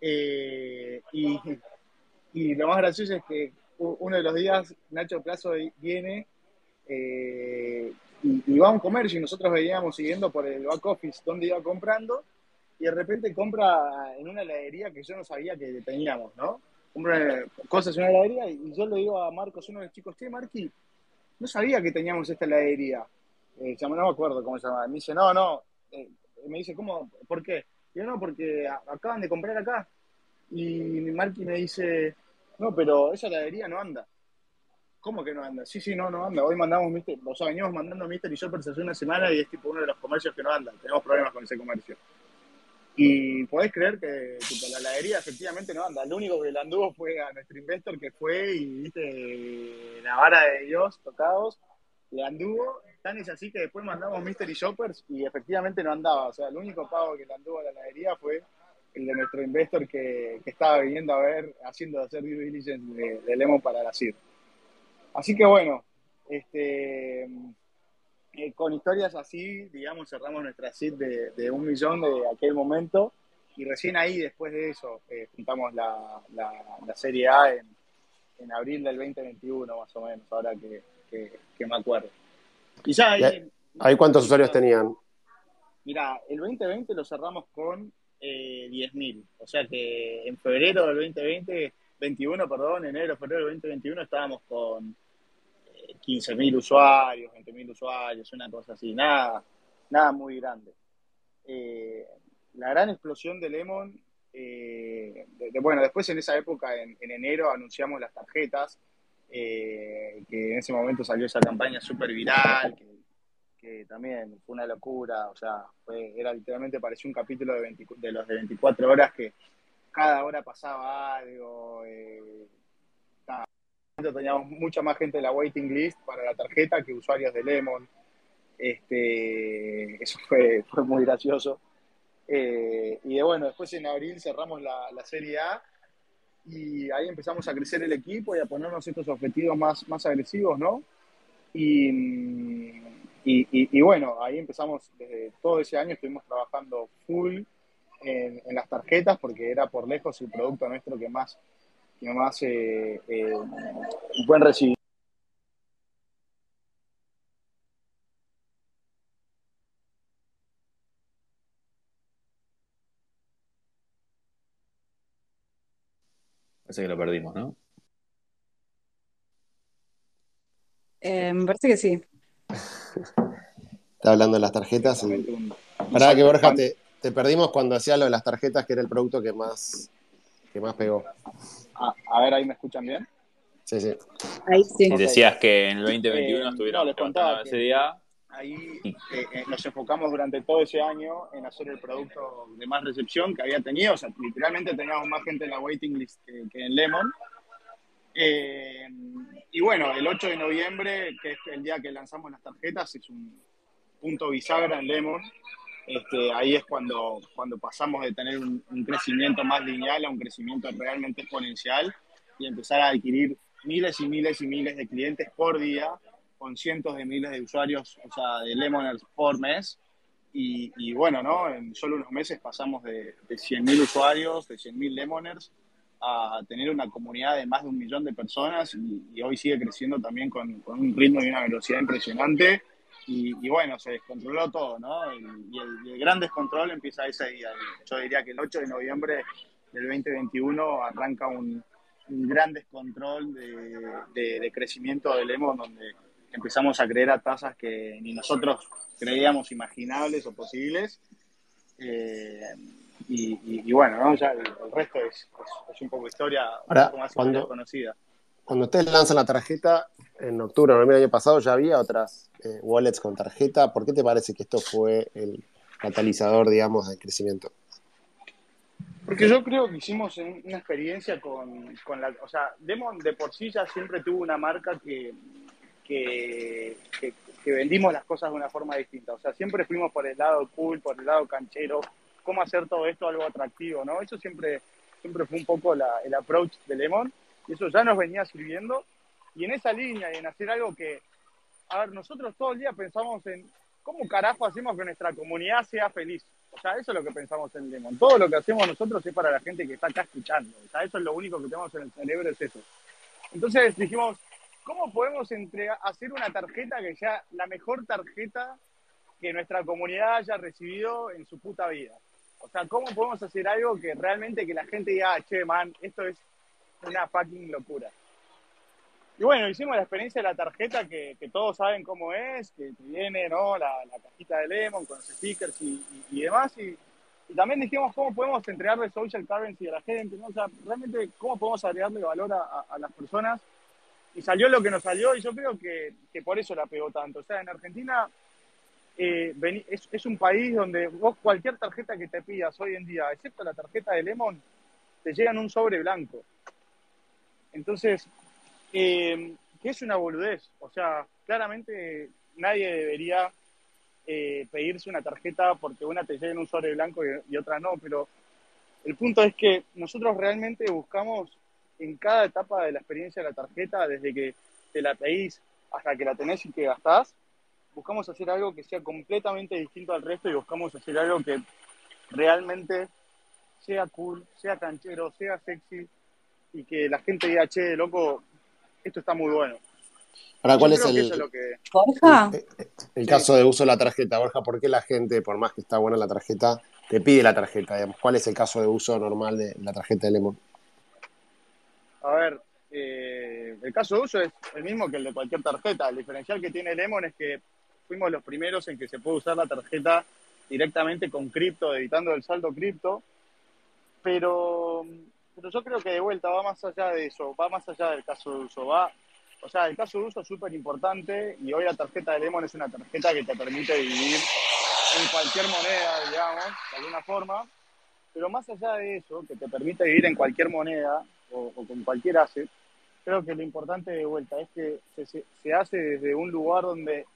Speaker 2: Eh, y, lo más gracioso es que uno de los días Nacho Plazo viene eh, y, va a un comercio y nosotros veníamos siguiendo por el back office donde iba comprando y de repente compra en una heladería que yo no sabía que teníamos, ¿no? cosas en una heladería y yo le digo a Marcos, uno de los chicos, che, Marqui, no sabía que teníamos esta heladería. Eh, no me acuerdo cómo se llama. Me dice, no, no. Eh, me dice, ¿cómo? ¿Por qué? yo, no, porque acaban de comprar acá. Y Marqui me dice, no, pero esa heladería no anda. ¿Cómo que no anda? Sí, sí, no, no anda. Hoy mandamos, o sea, venimos mandando Mystery Shoppers hace una semana y es tipo uno de los comercios que no anda. Tenemos problemas con ese comercio. Y podés creer que la heladería efectivamente no anda. Lo único que le anduvo fue a nuestro investor que fue y viste la vara de Dios tocados. Le anduvo. Tan es así que después mandamos Mystery Shoppers y efectivamente no andaba. O sea, el único pago que le anduvo a la heladería fue el de nuestro investor que, que estaba viniendo a ver, haciendo hacer due diligence de, de para la CIR. Así que bueno, este eh, con historias así, digamos, cerramos nuestra seed de, un millón de aquel momento y recién ahí, después de eso, eh, juntamos la, la, Serie A en, en, abril del 2021, más o menos, ahora que, que, me acuerdo.
Speaker 3: Y ya ahí... ¿Ahí cuántos usuarios tenían?
Speaker 2: Mira, el 2020 lo cerramos con eh, 10.000, o sea que en febrero del 2020, 21, perdón, enero, febrero del 2021 estábamos con 15.000 usuarios, 20.000 usuarios, una cosa así, nada, nada muy grande. Eh, la gran explosión de Lemon, eh, bueno, después en esa época, en, enero, anunciamos las tarjetas, eh, que en ese momento salió esa campaña súper viral, que, también fue una locura, o sea, era literalmente, pareció un capítulo de, de los de 24 horas que cada hora pasaba algo teníamos mucha más gente en la waiting list para la tarjeta que usuarios de Lemon. Este, eso fue, fue muy gracioso. Eh, y de, bueno, después en abril cerramos la, la, Serie A y ahí empezamos a crecer el equipo y a ponernos estos objetivos más, más agresivos, ¿no? Y, y, bueno, ahí empezamos, desde todo ese año estuvimos trabajando full en, las tarjetas porque era por lejos el producto nuestro que más, que más eh, eh, buen recibimiento
Speaker 1: Parece que lo perdimos, ¿no?
Speaker 4: Eh, me parece que sí.
Speaker 3: Está hablando de las tarjetas. Y... Para que Borja, te, te, perdimos cuando hacía lo de las tarjetas, que era el producto que más, que más pegó.
Speaker 2: A, a ver, ahí me escuchan bien.
Speaker 3: Sí, sí.
Speaker 4: Ahí sí.
Speaker 1: Y decías que en el 2021 eh, estuvieron
Speaker 2: no, les contaba
Speaker 1: ese día.
Speaker 2: Ahí eh, eh, nos enfocamos durante todo ese año en hacer el producto de más recepción que había tenido. O sea, literalmente teníamos más gente en la waiting list que, que en Lemon. Eh, y bueno, el 8 de noviembre, que es el día que lanzamos las tarjetas, es un punto bisagra en Lemon. Este, ahí es cuando, cuando pasamos de tener un, un, crecimiento más lineal a un crecimiento realmente exponencial y empezar a adquirir miles y miles y miles de clientes por día con cientos de miles de usuarios, o sea, de Lemoners por mes. Y, y bueno, ¿no? En solo unos meses pasamos de, de 100.000 usuarios, de 100.000 Lemoners, a tener una comunidad de más de un millón de personas y, y hoy sigue creciendo también con, con, un ritmo y una velocidad impresionante. Y, y bueno, se descontroló todo, ¿no? Y, y, el, y, el, gran descontrol empieza ese día. Yo diría que el 8 de noviembre del 2021 arranca un, un gran descontrol de, de, de crecimiento del Lemon, donde empezamos a creer a tasas que ni nosotros creíamos imaginables o posibles. Eh, y, bueno, ¿no? ya el, el resto es, es, es, un poco historia
Speaker 3: Ahora,
Speaker 2: un poco más
Speaker 3: cuando,
Speaker 2: conocida.
Speaker 3: Cuando ustedes lanzan la tarjeta en octubre, noviembre del año pasado, ya había otras eh, wallets con tarjeta. ¿Por qué te parece que esto fue el catalizador, digamos, del crecimiento?
Speaker 2: Porque yo creo que hicimos una experiencia con, con la... O sea, Demon de por sí ya siempre tuvo una marca que, que, que, que, vendimos las cosas de una forma distinta. O sea, siempre fuimos por el lado cool, por el lado canchero, cómo hacer todo esto algo atractivo, ¿no? Eso siempre, siempre fue un poco la, el approach de Lemon y eso ya nos venía sirviendo. Y en esa línea y en hacer algo que, a ver, nosotros todo el día pensamos en cómo carajo hacemos que nuestra comunidad sea feliz. O sea, eso es lo que pensamos en Lemon. Todo lo que hacemos nosotros es para la gente que está acá escuchando. O sea, eso es lo único que tenemos en el cerebro, es eso. Entonces dijimos, ¿cómo podemos entregar, hacer una tarjeta que sea la mejor tarjeta que nuestra comunidad haya recibido en su puta vida? O sea, ¿cómo podemos hacer algo que realmente que la gente diga, che, man, esto es una fucking locura? Y bueno, hicimos la experiencia de la tarjeta que, todos saben cómo es, que viene, ¿no? La, la cajita de Lemon con los stickers y, demás. Y, también dijimos cómo podemos entregarle social currency a la gente, ¿no? O sea, realmente cómo podemos agregarle valor a, las personas y salió lo que nos salió y yo creo que, que por eso la pegó tanto. O sea, en Argentina eh, es, un país donde vos cualquier tarjeta que te pidas hoy en día, excepto la tarjeta de Lemon, te llega en un sobre blanco. Entonces, eh, que es una boludez. O sea, claramente nadie debería eh, pedirse una tarjeta porque una te llega en un sobre blanco y, otra no, pero el punto es que nosotros realmente buscamos en cada etapa de la experiencia de la tarjeta, desde que te la pedís hasta que la tenés y que gastás, buscamos hacer algo que sea completamente distinto al resto y buscamos hacer algo que realmente sea cool, sea canchero, sea sexy y que la gente diga, che, loco, esto está muy bueno.
Speaker 3: Ahora, ¿cuál es el,
Speaker 2: es lo que...
Speaker 4: Borja?
Speaker 3: el, el caso de uso de la tarjeta? Borja, ¿por qué la gente, por más que está buena la tarjeta, te pide la tarjeta? Digamos? ¿Cuál es el caso de uso normal de la tarjeta de Lemon?
Speaker 2: A ver, eh, el caso de uso es el mismo que el de cualquier tarjeta. El diferencial que tiene Lemon es que fuimos los primeros en que se puede usar la tarjeta directamente con cripto, evitando el saldo cripto. Pero, pero yo creo que de vuelta va más allá de eso, va más allá del caso de uso. Va, o sea, el caso de uso es súper importante y hoy la tarjeta de Lemon es una tarjeta que te permite dividir en cualquier moneda, digamos, de alguna forma. Pero más allá de eso, que te permite vivir en cualquier moneda, o, con cualquier asset, creo que lo importante de vuelta es que se, se, hace desde un lugar donde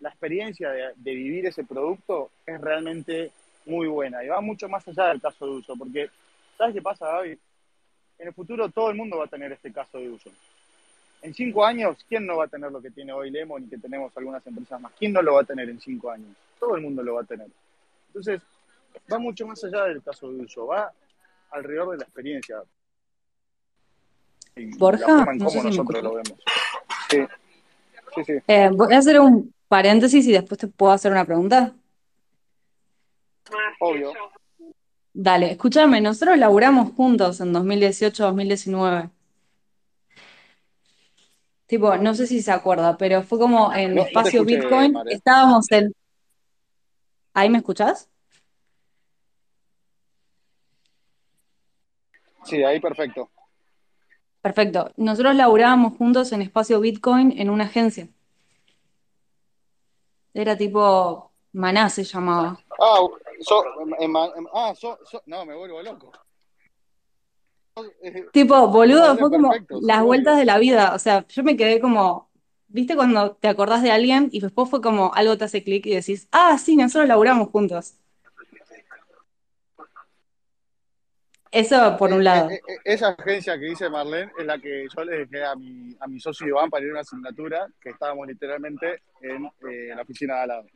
Speaker 2: la experiencia de, vivir ese producto es realmente muy buena y va mucho más allá del caso de uso, porque ¿sabes qué pasa, Gaby? En el futuro todo el mundo va a tener este caso de uso. En cinco años, ¿quién no va a tener lo que tiene hoy Lemon y que tenemos algunas empresas más? ¿Quién no lo va a tener en cinco años? Todo el mundo lo va a tener. Entonces, va mucho más allá del caso de uso, va alrededor de la experiencia.
Speaker 4: Borja, no sé nosotros lo vemos. Sí. Sí, sí. Eh, voy a hacer un paréntesis y después te puedo hacer una pregunta.
Speaker 2: Obvio.
Speaker 4: Dale, escúchame, nosotros laburamos juntos en 2018-2019. Tipo, no sé si se acuerda, pero fue como en espacio Bitcoin, estábamos en... ¿Ahí me escuchás?
Speaker 2: Sí, ahí perfecto.
Speaker 4: Perfecto. Nosotros laburábamos juntos en espacio Bitcoin en una agencia. Era tipo Maná se llamaba.
Speaker 2: Ah, ah no, me vuelvo loco.
Speaker 4: Tipo, boludo, fue como las vueltas de la vida. O sea, yo me quedé como, ¿viste cuando te acordás de alguien y después fue como algo te hace clic y decís, ah, sí, nosotros laburamos juntos? Eso por un eh, lado. Eh,
Speaker 2: eh, esa agencia que dice Marlene es la que yo le dejé a mi, a mi socio Iván para ir a una asignatura que estábamos literalmente en la oficina de al lado.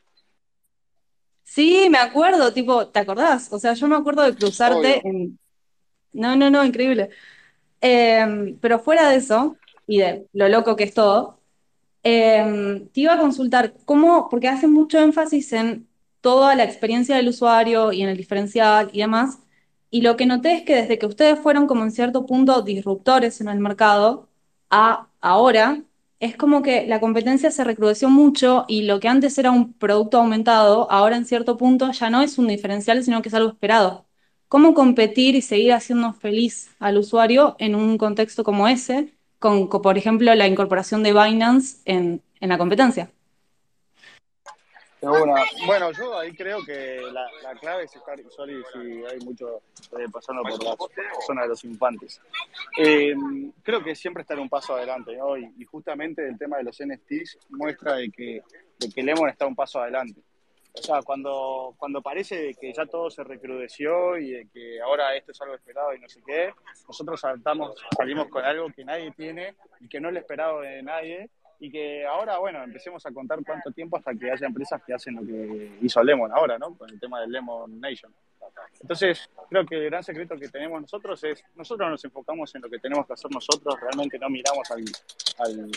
Speaker 4: Sí, me acuerdo, tipo, ¿te acordás? O sea, yo me acuerdo de cruzarte en... No, no, no, increíble. Em, pero fuera de eso, y de lo loco que es todo, em, te iba a consultar cómo, porque hace mucho énfasis en toda la experiencia del usuario y en el diferencial y demás, y lo que noté es que desde que ustedes fueron como en cierto punto disruptores en el mercado, a ahora, es como que la competencia se recrudeció mucho y lo que antes era un producto aumentado, ahora en cierto punto ya no es un diferencial, sino que es algo esperado. ¿Cómo competir y seguir haciendo feliz al usuario en un contexto como ese, con, por ejemplo, la incorporación de Binance en la competencia?
Speaker 2: Bueno, yo ahí creo que la, clave es estar, sorry si hay mucho eh, pasando por la zona de los infantes. Eh, creo que siempre estar un paso adelante, ¿no? Y, justamente el tema de los NFTs muestra de que, de que Lemon está un paso adelante. O sea, cuando, cuando parece que ya todo se recrudeció y de que ahora esto es algo esperado y no sé qué, nosotros saltamos, salimos con algo que nadie tiene y que no le esperado de nadie y que ahora, bueno, empecemos a contar cuánto tiempo hasta que haya empresas que hacen lo que hizo Lemon ahora, ¿no? Con el tema del Lemon Nation. Entonces, creo que el gran secreto que tenemos nosotros es, nosotros nos enfocamos en lo que tenemos que hacer nosotros, realmente no miramos al,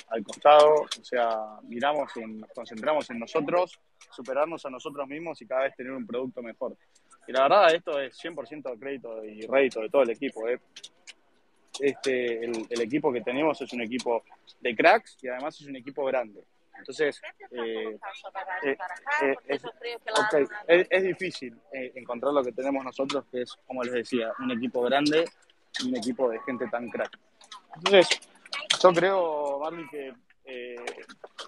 Speaker 2: al, costado, o sea, miramos, en, nos concentramos en nosotros, superarnos a nosotros mismos y cada vez tener un producto mejor. Y la verdad, esto es 100% crédito y rédito de todo el equipo. ¿eh? Este, el, equipo que tenemos es un equipo de cracks y además es un equipo grande. Entonces, eh, eh, eh, es, difícil encontrar lo que tenemos nosotros, que es, como les decía, un equipo grande y un equipo de gente tan crack. Entonces, yo creo, Marley, que,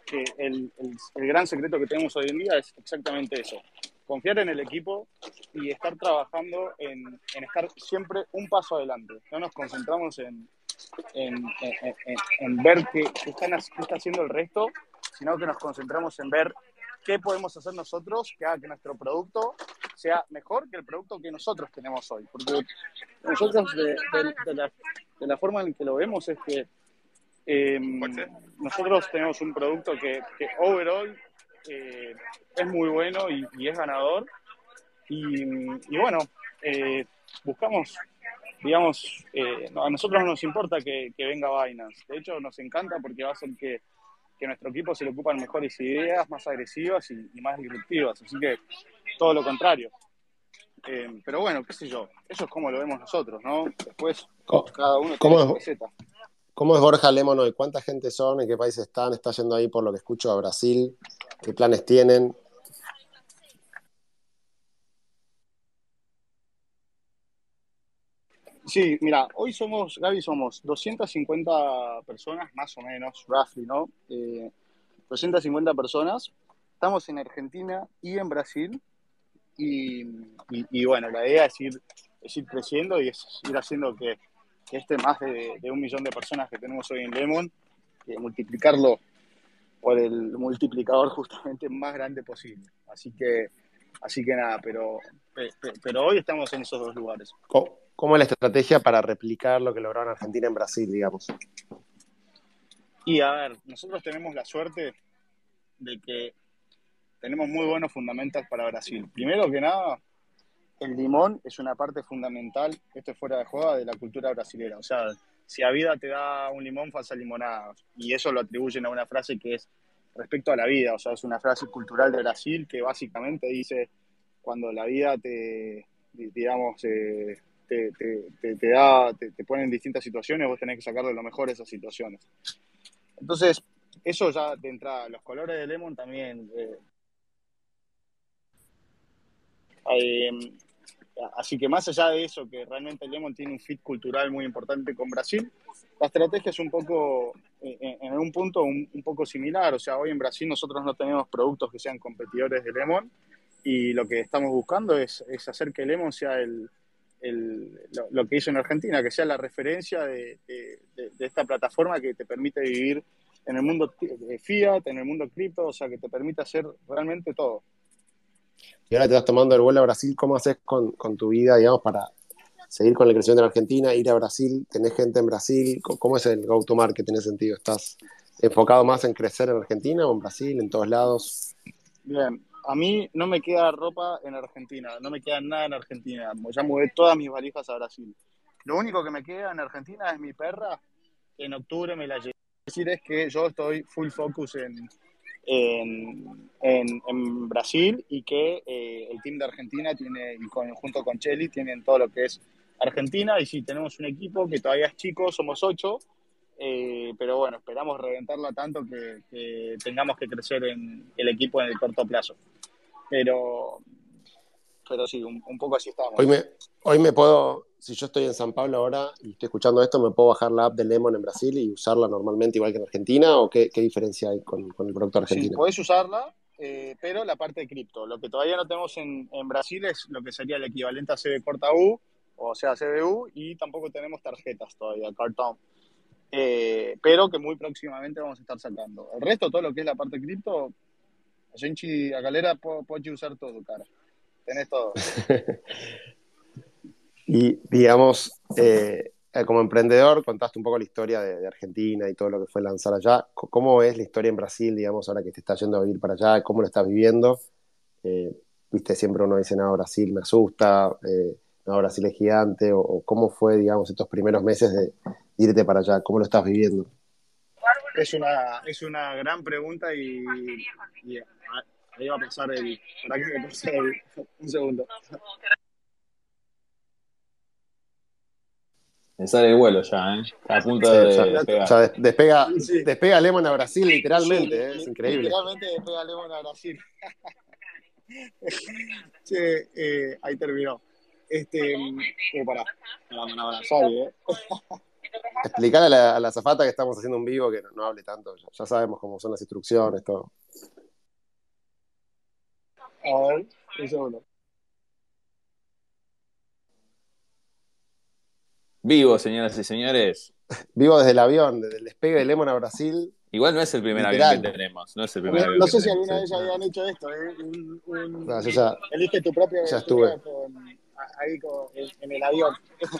Speaker 2: que el, el gran secreto que tenemos hoy en día es exactamente eso confiar en el equipo y estar trabajando en, estar siempre un paso adelante. No nos concentramos en, en, ver qué, están, está haciendo el resto, sino que nos concentramos en ver qué podemos hacer nosotros que haga que nuestro producto sea mejor que el producto que nosotros tenemos hoy. Porque nosotros de, la, forma en que lo vemos es que em, nosotros tenemos un producto que, que overall eh, es muy bueno y, es ganador. Y, bueno, eh, buscamos, digamos, eh, a nosotros no nos importa que, venga Binance. De hecho, nos encanta porque va a hacer que, nuestro equipo se le ocupan mejores ideas, más agresivas y, más disruptivas. Así que todo lo contrario. pero bueno, qué sé yo, eso es como lo vemos nosotros, ¿no? Después, cada uno tiene su receta.
Speaker 3: ¿Cómo es Borja Lemon hoy? ¿Cuánta gente son? ¿En qué país están? ¿Está yendo ahí por lo que escucho a Brasil? ¿Qué planes tienen?
Speaker 2: Sí, mira, hoy somos, Gaby, somos 250 personas, más o menos, roughly, ¿no? 250 eh, personas. Estamos en Argentina y en Brasil. Y, bueno, la idea es ir, ir creciendo y es ir haciendo que, este más de, un millón de personas que tenemos hoy en Lemon, eh, multiplicarlo por el multiplicador justamente más grande posible. Así que, así que nada, pero, pero hoy estamos en esos dos lugares.
Speaker 3: ¿Cómo, es la estrategia para replicar lo que lograron Argentina en Brasil, digamos?
Speaker 2: Y a ver, nosotros tenemos la suerte de que tenemos muy buenos fundamentos para Brasil. Primero que nada, el limón es una parte fundamental, esto es fuera de juego, de la cultura brasilera. O sea, si a vida te da un limón, falsa limonada. Y eso lo atribuyen a una frase que es respecto a la vida. O sea, es una frase cultural de Brasil que básicamente dice, cuando la vida te, digamos, eh, te, te, da, te, pone en distintas situaciones, vos tenés que sacarle lo mejor de esas situaciones. Entonces, eso ya de entrada, los colores de Lemon también. Eh, Así que más allá de eso, que realmente Lemon tiene un fit cultural muy importante con Brasil, la estrategia es un poco, en un punto, un, poco similar. O sea, hoy en Brasil nosotros no tenemos productos que sean competidores de Lemon y lo que estamos buscando es, hacer que Lemon sea el, lo, que hizo en Argentina, que sea la referencia de, esta plataforma que te permite vivir en el mundo fiat, en el mundo cripto, o sea, que te permite hacer realmente todo
Speaker 3: y ahora te vas tomando el vuelo a Brasil, ¿cómo haces con, tu vida, digamos, para seguir con la crecimiento de la Argentina, ir a Brasil, tenés gente en Brasil, ¿cómo es el go-to-market en ese sentido? ¿Estás enfocado más en crecer en Argentina o en Brasil, en todos lados?
Speaker 2: Bien, a mí no me queda ropa en Argentina, no me queda nada en Argentina, ya mueve todas mis valijas a Brasil. Lo único que me queda en Argentina es mi perra, que en octubre me la llevé. decir es que yo estoy full focus en, en, Brasil y que eh, el team de Argentina tiene, junto con Cheli, tienen todo lo que es Argentina. Y sí, tenemos un equipo que todavía es chico, somos ocho, eh, pero bueno, esperamos reventarla tanto que, tengamos que crecer en el equipo en el corto plazo. Pero, pero sí, un, poco así estamos.
Speaker 3: Hoy me, hoy me puedo, si yo estoy en San Pablo ahora y estoy escuchando esto, ¿me puedo bajar la app de Lemon en Brasil y usarla normalmente igual que en Argentina? ¿O qué, diferencia hay con, el producto argentino? Sí,
Speaker 2: puedes usarla, eh, pero la parte de cripto. Lo que todavía no tenemos en, Brasil es lo que sería el equivalente a CB corta U, o sea, CBU, y tampoco tenemos tarjetas todavía, cartón. Eh, pero que muy próximamente vamos a estar sacando. El resto, todo lo que es la parte de cripto, a Genchi, a Galera, puedes usar todo, cara. Tenés todo.
Speaker 3: Y digamos, eh, eh, como emprendedor, contaste un poco la historia de, Argentina y todo lo que fue lanzar allá. ¿Cómo es la historia en Brasil, digamos, ahora que te estás yendo a vivir para allá? ¿Cómo lo estás viviendo? Eh, Viste, siempre uno dice, no, Brasil me asusta, no, Brasil es gigante, o, cómo fue, digamos, estos primeros meses de, irte para allá, ¿cómo lo estás viviendo?
Speaker 2: Es una, es una gran pregunta y, ahí va a pasar para que me el, un segundo.
Speaker 1: Me sale el vuelo ya, ¿eh? Está a punto de despegar.
Speaker 3: Ya despega, despega Lemon a Brasil, literalmente, ¿eh? es increíble.
Speaker 2: Literalmente despega Lemon a Brasil. sí, eh, ahí terminó. Este, eh, pará, ¿eh?
Speaker 3: Explicar a la, a la zafata que estamos haciendo un vivo que no, hable tanto, ya, sabemos cómo son las instrucciones, todo.
Speaker 2: A ver, un segundo.
Speaker 1: Vivo, señoras y señores.
Speaker 3: Vivo desde el avión, desde el despegue de Lemon a Brasil.
Speaker 1: Igual no es el primer avión que tenemos. No, es el primer no, avión
Speaker 2: no sé si alguna vez habían hecho esto. ¿eh? no, ya, elige tu propia
Speaker 3: ya estuve.
Speaker 2: ahí con, en, el avión.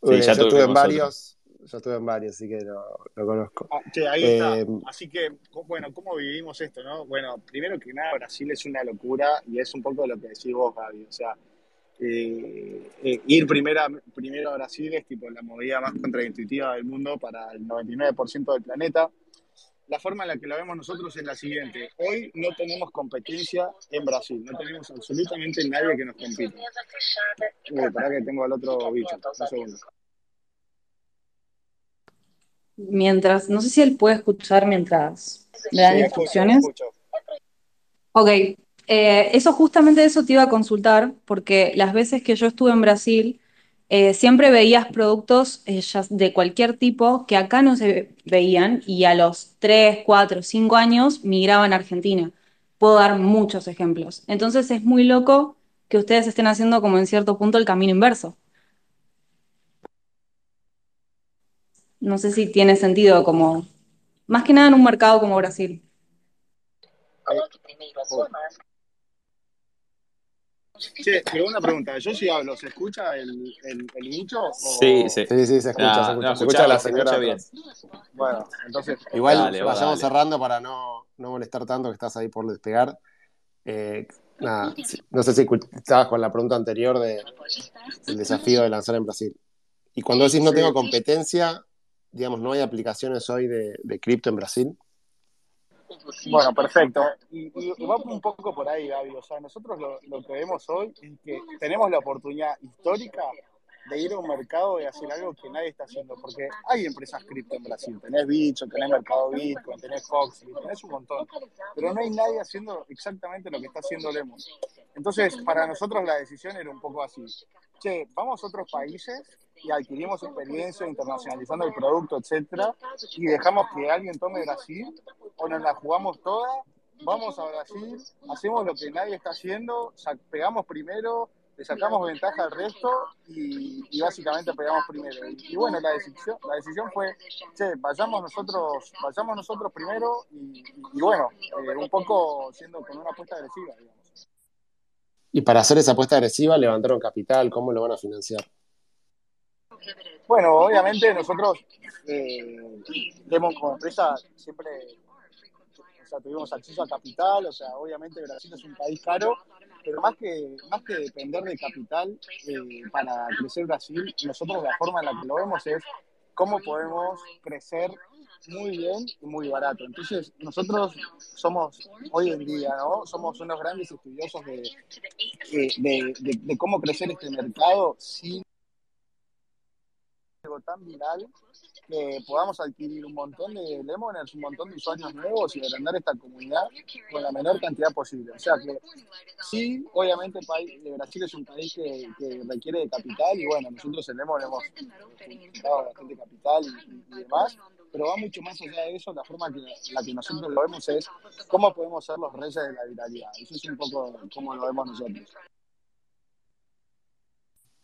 Speaker 3: Sí, ya, estuve en varios. Ya estuve en varios, así que lo, lo conozco.
Speaker 2: Ah, ahí está. Eh, así que, bueno, ¿cómo vivimos esto? no? Bueno, primero que nada, Brasil es una locura y es un poco lo que decís vos, Gaby. O sea, eh, eh, ir primera, primero a Brasil es tipo la movida más contraintuitiva del mundo para el 99% del planeta. La forma en la que la vemos nosotros es la siguiente. Hoy no tenemos competencia en Brasil, no tenemos absolutamente nadie que nos compita. Uy, para que tengo al otro bicho, un segundo.
Speaker 4: Mientras, no sé si él puede escuchar mientras le dan instrucciones. Ok, eh, eso justamente eso te iba a consultar, porque las veces que yo estuve en Brasil, eh, siempre veías productos eh, de cualquier tipo que acá no se veían y a los 3, 4, 5 años migraban a Argentina. Puedo dar muchos ejemplos. Entonces es muy loco que ustedes estén haciendo como en cierto punto el camino inverso. No sé si tiene sentido como más que nada en un mercado como Brasil.
Speaker 2: Che, pero una pregunta, yo si hablo, ¿se escucha el, el, nicho?
Speaker 1: Sí, sí.
Speaker 3: Sí, sí, se escucha, se escucha. se escucha la señora bien.
Speaker 2: Bueno, entonces.
Speaker 3: Igual vayamos cerrando para no, no, molestar tanto que estás ahí por despegar. Eh, nada, no sé si estabas con la pregunta anterior de, del desafío de lanzar en Brasil. Y cuando decís no tengo competencia, digamos, no hay aplicaciones hoy de, de cripto en Brasil.
Speaker 2: Bueno, perfecto. Y, y, va un poco por ahí, Gaby. O sea, nosotros lo, lo, que vemos hoy es que tenemos la oportunidad histórica de ir a un mercado y hacer algo que nadie está haciendo. Porque hay empresas cripto en Brasil. Tenés Bicho, tenés Mercado Bitcoin, tenés Fox, tenés un montón. Pero no hay nadie haciendo exactamente lo que está haciendo Lemon. Entonces, para nosotros la decisión era un poco así. Che, vamos a otros países y adquirimos experiencia internacionalizando el producto, etcétera, y dejamos que alguien tome Brasil o nos la jugamos toda, vamos a Brasil, hacemos lo que nadie está haciendo, pegamos primero, le sacamos ventaja al resto y, básicamente pegamos primero. Y, bueno, la decisión, la decisión fue, che, vayamos nosotros, vayamos nosotros primero y, bueno, eh, un poco siendo con una apuesta agresiva.
Speaker 3: Y para hacer esa apuesta agresiva levantaron capital, ¿cómo lo van a financiar?
Speaker 2: Bueno, obviamente nosotros, eh, como empresa, siempre o sea, tuvimos acceso a capital, o sea, obviamente Brasil es un país caro, pero más que, más que depender de capital eh, para crecer Brasil, nosotros la forma en la que lo vemos es cómo podemos crecer muy bien y muy barato. Entonces, nosotros somos, hoy en día, ¿no? Somos unos grandes estudiosos de, de, de cómo crecer este mercado sin algo tan viral que podamos adquirir un montón de lemoners, un montón de usuarios nuevos y agrandar esta comunidad con la menor cantidad posible. O sea que sí, obviamente Brasil es un país que, requiere de capital y bueno, nosotros en Lemon hemos dado bastante capital y, demás, pero va mucho más allá de eso, la forma que la que nosotros lo vemos es cómo podemos ser los reyes de la viralidad. Eso es un poco como lo vemos nosotros.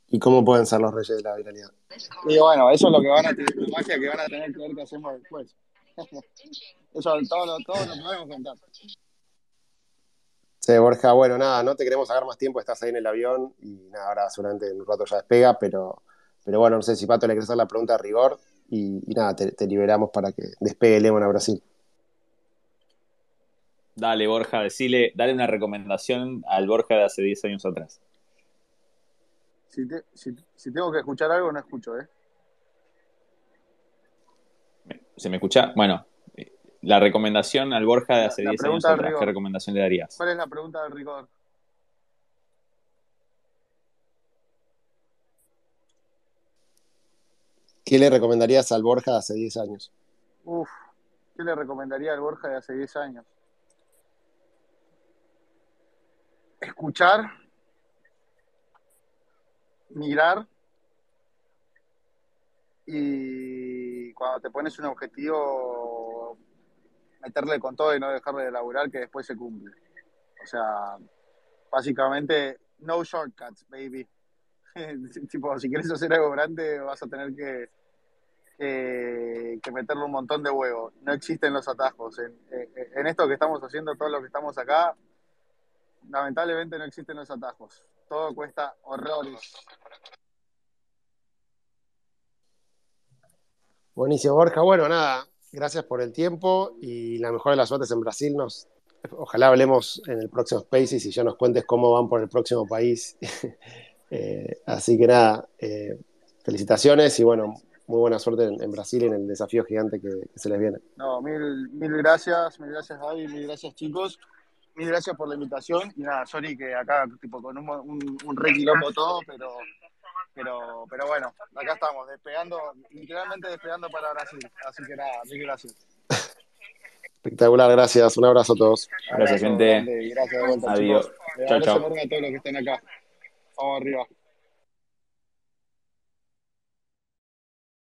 Speaker 3: ¿Y cómo pueden ser los reyes de la viralidad?
Speaker 2: Y bueno, eso es lo que van a tener, la magia que van a tener que ver qué hacemos después. eso todo lo, todo lo podemos contar.
Speaker 3: Sí, Borja, bueno, nada, no te queremos sacar más tiempo, estás ahí en el avión y nada, ahora seguramente en un rato ya despega, pero, pero bueno, no sé si Pato le quieres hacer la pregunta a rigor y, nada, te, liberamos para que despegue Lemon a Brasil.
Speaker 1: Dale, Borja, decile, dale una recomendación al Borja de hace 10 años atrás.
Speaker 2: Si, tengo que escuchar algo, no escucho, ¿eh?
Speaker 1: ¿Se me escucha? Bueno, la recomendación al Borja de hace 10 años atrás, ¿qué recomendación le darías?
Speaker 2: ¿Cuál es la pregunta del rigor?
Speaker 3: ¿Qué le recomendarías al Borja de hace 10 años?
Speaker 2: Uf, ¿qué le recomendaría al Borja de hace 10 años? Escuchar mirar y cuando te pones un objetivo, meterle con todo y no dejarle de laburar que después se cumple. O sea, básicamente, no shortcuts, baby. tipo, si quieres hacer algo grande, vas a tener que, que, meterle un montón de huevos. No existen los atajos. En, en esto que estamos haciendo, todo lo que estamos acá, lamentablemente no existen los atajos. Todo cuesta horrores.
Speaker 3: Buenísimo, Borja. Bueno, nada, gracias por el tiempo y la mejor de las suertes en Brasil. Nos, ojalá hablemos en el próximo Spaces y ya nos cuentes cómo van por el próximo país. Eh, así que nada, eh, felicitaciones y bueno, muy buena suerte en, Brasil en el desafío gigante que, se les viene.
Speaker 2: No, mil, mil gracias, mil gracias Javi, mil gracias chicos mil gracias por la invitación. Y nada, sorry que acá, tipo, con un, un, un re todo, pero, pero, pero bueno, acá estamos, despegando, literalmente despegando para Brasil. Así que nada, mil gracias.
Speaker 3: Espectacular, gracias. Un abrazo a todos.
Speaker 1: Gracias, gente.
Speaker 2: Gracias de vuelta,
Speaker 1: Adiós.
Speaker 2: Chao, chao. a todos los que estén acá. Vamos arriba.